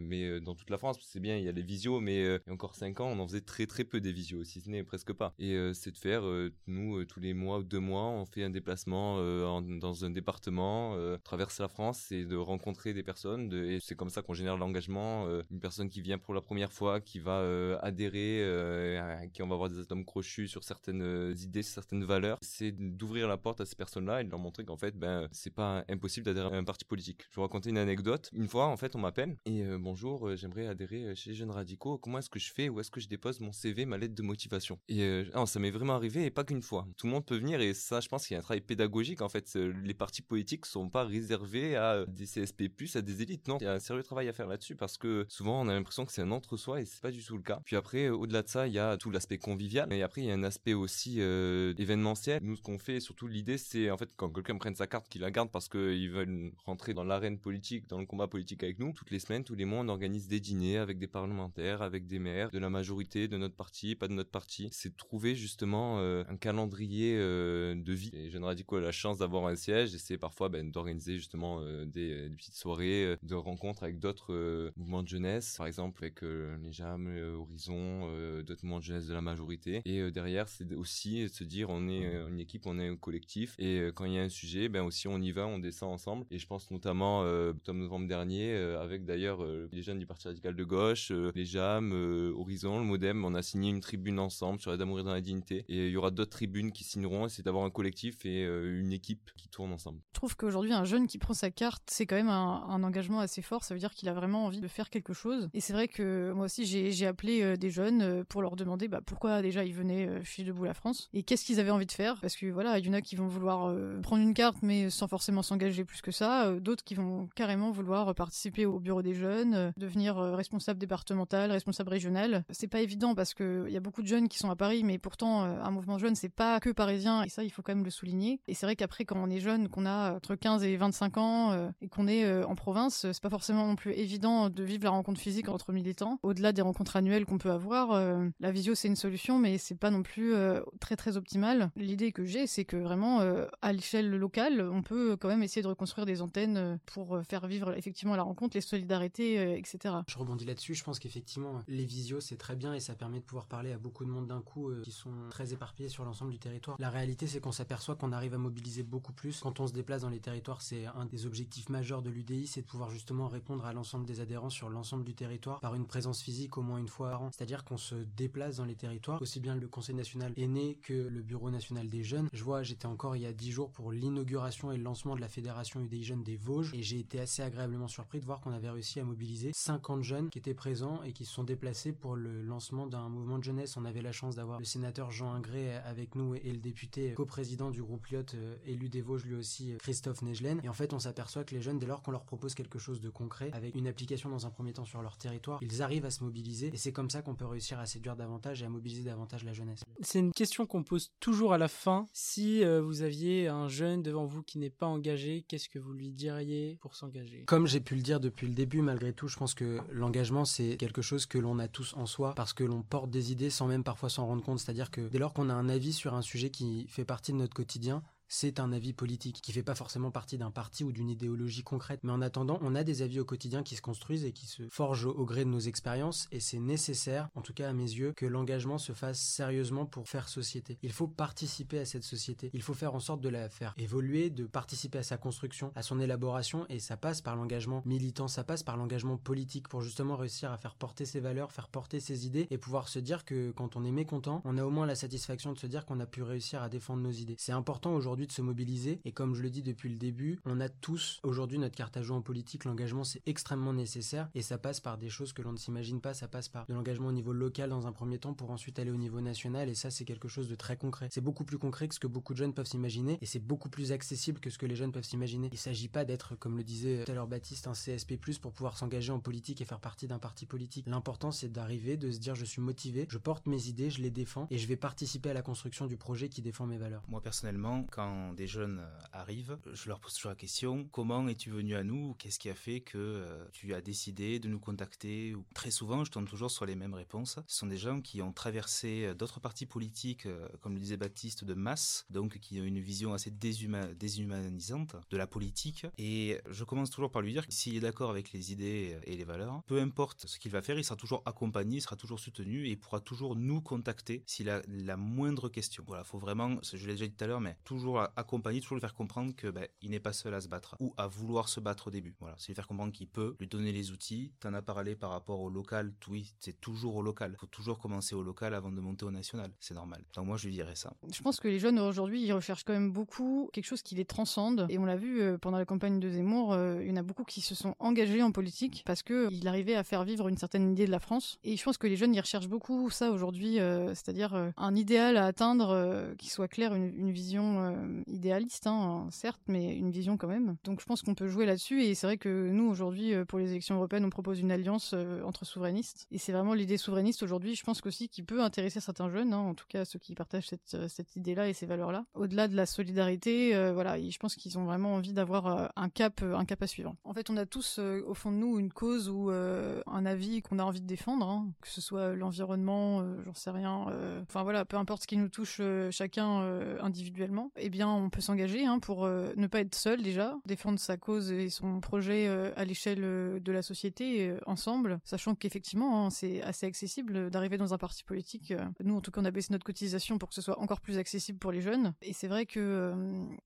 mais euh, dans toute la France. C'est bien, il y a les visios, mais euh, il y a encore 5 ans, on en faisait très très peu des visios, si ce n'est presque pas. Et euh, c'est de faire, nous, tous les mois ou deux mois, on fait un déplacement dans un département, traverse la France et de rencontrer des personnes. et c'est comme ça qu'on génère l'engagement. une personne qui vient pour la première fois, qui va adhérer, à qui on va avoir des atomes crochus sur certaines idées, sur certaines valeurs. C'est d'ouvrir la porte à ces personnes-là et de leur montrer qu'en fait, ben, c'est pas impossible d'adhérer à un parti politique. Je vais vous raconter une anecdote. Une fois, en fait, on m'appelle et bonjour, euh, j'aimerais adhérer euh, chez les Jeunes Radicaux. Comment est-ce que je fais? Où est-ce que je dépose mon CV, ma lettre de motivation? Et euh, ça m'est vraiment arrivé et pas qu'une fois. Tout le monde peut venir et ça, je pense qu'il y a un travail pédagogique. En fait, les partis politiques sont pas réservés à des CSP+, à des élites. Non, il y a un sérieux travail à faire là-dessus parce que souvent on a l'impression que c'est un entre-soi et c'est pas du tout le cas. Puis après, au-delà de ça, il y a tout l'aspect convivial et après il y a un aspect aussi événementiel. Nous, ce qu'on fait, surtout l'idée, c'est en fait quand quelqu'un prenne sa carte, qu'il la garde parce qu'ils veulent rentrer dans l'arène politique, dans le combat politique avec nous. Toutes les semaines, tous les mois, on organise des dîners avec des parlementaires, avec des maires de la majorité, de notre parti, pas de notre parti. C'est de trouver justement euh, un calendrier euh, de vie. Les jeunes radicaux ont la chance d'avoir un siège et c'est parfois ben, d'organiser justement euh, des, petites soirées de rencontres avec d'autres mouvements de jeunesse, par exemple avec les JAM, Horizon, d'autres mouvements de jeunesse de la majorité. Et derrière, c'est aussi de se dire on est une équipe, on est un collectif et quand il y a un sujet, ben aussi on y va, on descend ensemble. Et je pense notamment octobre-novembre dernier avec d'ailleurs les du Parti radical de gauche, euh, les JAM, euh, Horizon, le Modem, on a signé une tribune ensemble sur l'aide à mourir dans la dignité. Et il y aura d'autres tribunes qui signeront, c'est d'avoir un collectif et euh, une équipe qui tourne ensemble. Je trouve qu'aujourd'hui, un jeune qui prend sa carte, c'est quand même un, engagement assez fort. Ça veut dire qu'il a vraiment envie de faire quelque chose. Et c'est vrai que moi aussi, j'ai appelé des jeunes pour leur demander bah, pourquoi déjà ils venaient chez Debout la France et qu'est-ce qu'ils avaient envie de faire. Parce que voilà, il y en a qui vont vouloir prendre une carte mais sans forcément s'engager plus que ça. D'autres qui vont carrément vouloir participer au bureau des jeunes, devenir euh, responsable départemental, responsable régional. C'est pas évident parce que il y a beaucoup de jeunes qui sont à Paris, mais pourtant euh, un mouvement jeune c'est pas que parisien et ça il faut quand même le souligner. Et c'est vrai qu'après quand on est jeune, qu'on a entre 15 et 25 ans euh, et qu'on est en province, c'est pas forcément non plus évident de vivre la rencontre physique entre militants. Au-delà des rencontres annuelles qu'on peut avoir, la visio c'est une solution, mais c'est pas non plus très très optimal. L'idée que j'ai, c'est que vraiment à l'échelle locale, on peut quand même essayer de reconstruire des antennes pour faire vivre effectivement la rencontre, les solidarités, etc. Je rebondis là-dessus. Je pense qu'effectivement, les visios, c'est très bien et ça permet de pouvoir parler à beaucoup de monde d'un coup euh, qui sont très éparpillés sur l'ensemble du territoire. La réalité, c'est qu'on s'aperçoit qu'on arrive à mobiliser beaucoup plus quand on se déplace dans les territoires. C'est un des objectifs majeurs de l'UDI, c'est de pouvoir justement répondre à l'ensemble des adhérents sur l'ensemble du territoire par une présence physique au moins une fois par an. C'est-à-dire qu'on se déplace dans les territoires. Aussi bien le Conseil national est né que le Bureau national des jeunes. Je vois, j'étais encore il y a dix jours pour l'inauguration et le lancement de la Fédération UDI Jeunes des Vosges et j'ai été assez agréablement surpris de voir qu'on avait réussi à mobiliser 50 jeunes qui étaient présents et qui se sont déplacés pour le lancement d'un mouvement de jeunesse. On avait la chance d'avoir le sénateur Jean Ingré avec nous et le député coprésident du groupe Lyot euh, élu des Vosges lui aussi euh, Christophe Negelen. Et en fait, on s'aperçoit que les jeunes, dès lors qu'on leur propose quelque chose de concret, avec une application dans un premier temps sur leur territoire, ils arrivent à se mobiliser et c'est comme ça qu'on peut réussir à séduire davantage et à mobiliser davantage la jeunesse. C'est une question qu'on pose toujours à la fin. Si euh, vous aviez un jeune devant vous qui n'est pas engagé, qu'est-ce que vous lui diriez pour s'engager? Comme j'ai pu le dire depuis le début, malgré tout, je pense que l'engagement c'est quelque chose que l'on a tous en soi parce que l'on porte des idées sans même parfois s'en rendre compte. C'est-à-dire que dès lors qu'on a un avis sur un sujet qui fait partie de notre quotidien, c'est un avis politique qui fait pas forcément partie d'un parti ou d'une idéologie concrète. Mais en attendant, on a des avis au quotidien qui se construisent et qui se forgent au, gré de nos expériences et c'est nécessaire, en tout cas à mes yeux, que l'engagement se fasse sérieusement pour faire société. Il faut participer à cette société. Il faut faire en sorte de la faire évoluer, de participer à sa construction, à son élaboration et ça passe par l'engagement militant, ça passe par l'engagement politique pour justement réussir à faire porter ses valeurs, faire porter ses idées et pouvoir se dire que quand on est mécontent, on a au moins la satisfaction de se dire qu'on a pu réussir à défendre nos idées. C'est important aujourd'hui de se mobiliser. Et comme je le dis depuis le début, on a tous aujourd'hui notre carte à jouer en politique. L'engagement, c'est extrêmement nécessaire et ça passe par des choses que l'on ne s'imagine pas. Ça passe par de l'engagement au niveau local dans un premier temps pour ensuite aller au niveau national. Et ça, c'est quelque chose de très concret. C'est beaucoup plus concret que ce que beaucoup de jeunes peuvent s'imaginer et c'est beaucoup plus accessible que ce que les jeunes peuvent s'imaginer. Il s'agit pas d'être, comme le disait tout à l'heure Baptiste, un CSP+, pour pouvoir s'engager en politique et faire partie d'un parti politique. L'important, c'est d'arriver, de se dire je suis motivé, je porte mes idées, je les défends et je vais participer à la construction du projet qui défend mes valeurs. Moi, personnellement, quand des jeunes euh, arrivent, je leur pose toujours la question comment es-tu venu à nous Qu'est-ce qui a fait que euh, tu as décidé de nous contacter Très souvent, je tombe toujours sur les mêmes réponses. Ce sont des gens qui ont traversé euh, d'autres partis politiques, comme le disait Baptiste, de masse, donc qui ont une vision assez déshumanisante de la politique. Et je commence toujours par lui dire que s'il est d'accord avec les idées et les valeurs, peu importe ce qu'il va faire, il sera toujours accompagné, il sera toujours soutenu et il pourra toujours nous contacter s'il a la moindre question. Voilà, faut vraiment, je l'ai déjà dit tout à l'heure, mais toujours accompagner, toujours lui faire comprendre que ben, il n'est pas seul à se battre ou à vouloir se battre au début. Voilà, c'est lui faire comprendre qu'il peut, lui donner les outils. T'en as parlé par rapport au local, oui, c'est toujours au local. Faut toujours commencer au local avant de monter au national, c'est normal. Donc moi je lui dirais ça. Je pense que les jeunes aujourd'hui, ils recherchent quand même beaucoup quelque chose qui les transcende et on l'a vu euh, pendant la campagne de Zemmour, euh, il y en a beaucoup qui se sont engagés en politique parce que il arrivait à faire vivre une certaine idée de la France et je pense que les jeunes ils recherchent beaucoup ça aujourd'hui, euh, c'est-à-dire un idéal à atteindre qui soit clair, une, vision idéaliste, hein, certes, mais une vision quand même. Donc je pense qu'on peut jouer là-dessus et c'est vrai que nous aujourd'hui pour les élections européennes on propose une alliance entre souverainistes et c'est vraiment l'idée souverainiste aujourd'hui. Je pense aussi qui peut intéresser certains jeunes, hein, en tout cas ceux qui partagent cette, idée-là et ces valeurs-là. Au-delà de la solidarité, voilà, je pense qu'ils ont vraiment envie d'avoir un cap, un cap à suivre. En fait, on a tous au fond de nous une cause ou un avis qu'on a envie de défendre, hein, que ce soit l'environnement, j'en sais rien. Enfin voilà, peu importe ce qui nous touche chacun individuellement, eh bien on peut s'engager hein, pour ne pas être seul déjà, défendre sa cause et son projet à l'échelle de la société ensemble, sachant qu'effectivement hein, c'est assez accessible d'arriver dans un parti politique. Nous en tout cas on a baissé notre cotisation pour que ce soit encore plus accessible pour les jeunes. Et c'est vrai que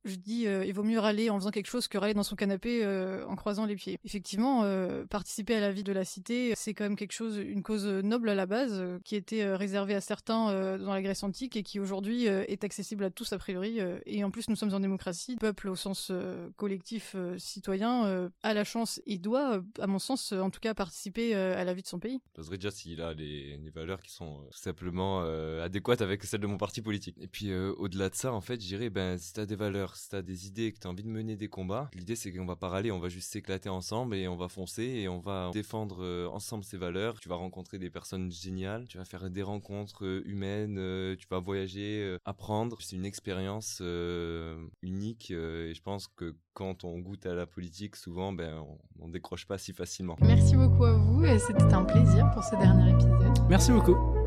je dis il vaut mieux râler en faisant quelque chose que râler dans son canapé en croisant les pieds. Effectivement, participer à la vie de la cité, c'est quand même quelque chose, une cause noble à la base, qui était réservée à certains dans la Grèce antique et qui aujourd'hui est accessible à tous a priori. En plus, nous sommes en démocratie. Le peuple, au sens collectif citoyen, a la chance et doit, à mon sens, en tout cas, participer à la vie de son pays. J'oserais dire s'il a les, valeurs qui sont tout simplement adéquates avec celles de mon parti politique. Et puis, au-delà de ça, en fait, je dirais, ben, si t'as des valeurs, si t'as des idées, que t'as envie de mener des combats, l'idée c'est qu'on va pas râler, on va juste s'éclater ensemble et on va foncer et on va défendre ensemble ces valeurs. Tu vas rencontrer des personnes géniales, tu vas faire des rencontres humaines, tu vas voyager, apprendre. C'est une expérience unique et je pense que quand on goûte à la politique, souvent, ben, on, on décroche pas si facilement. Merci beaucoup à vous et c'était un plaisir pour ce dernier épisode. Merci beaucoup.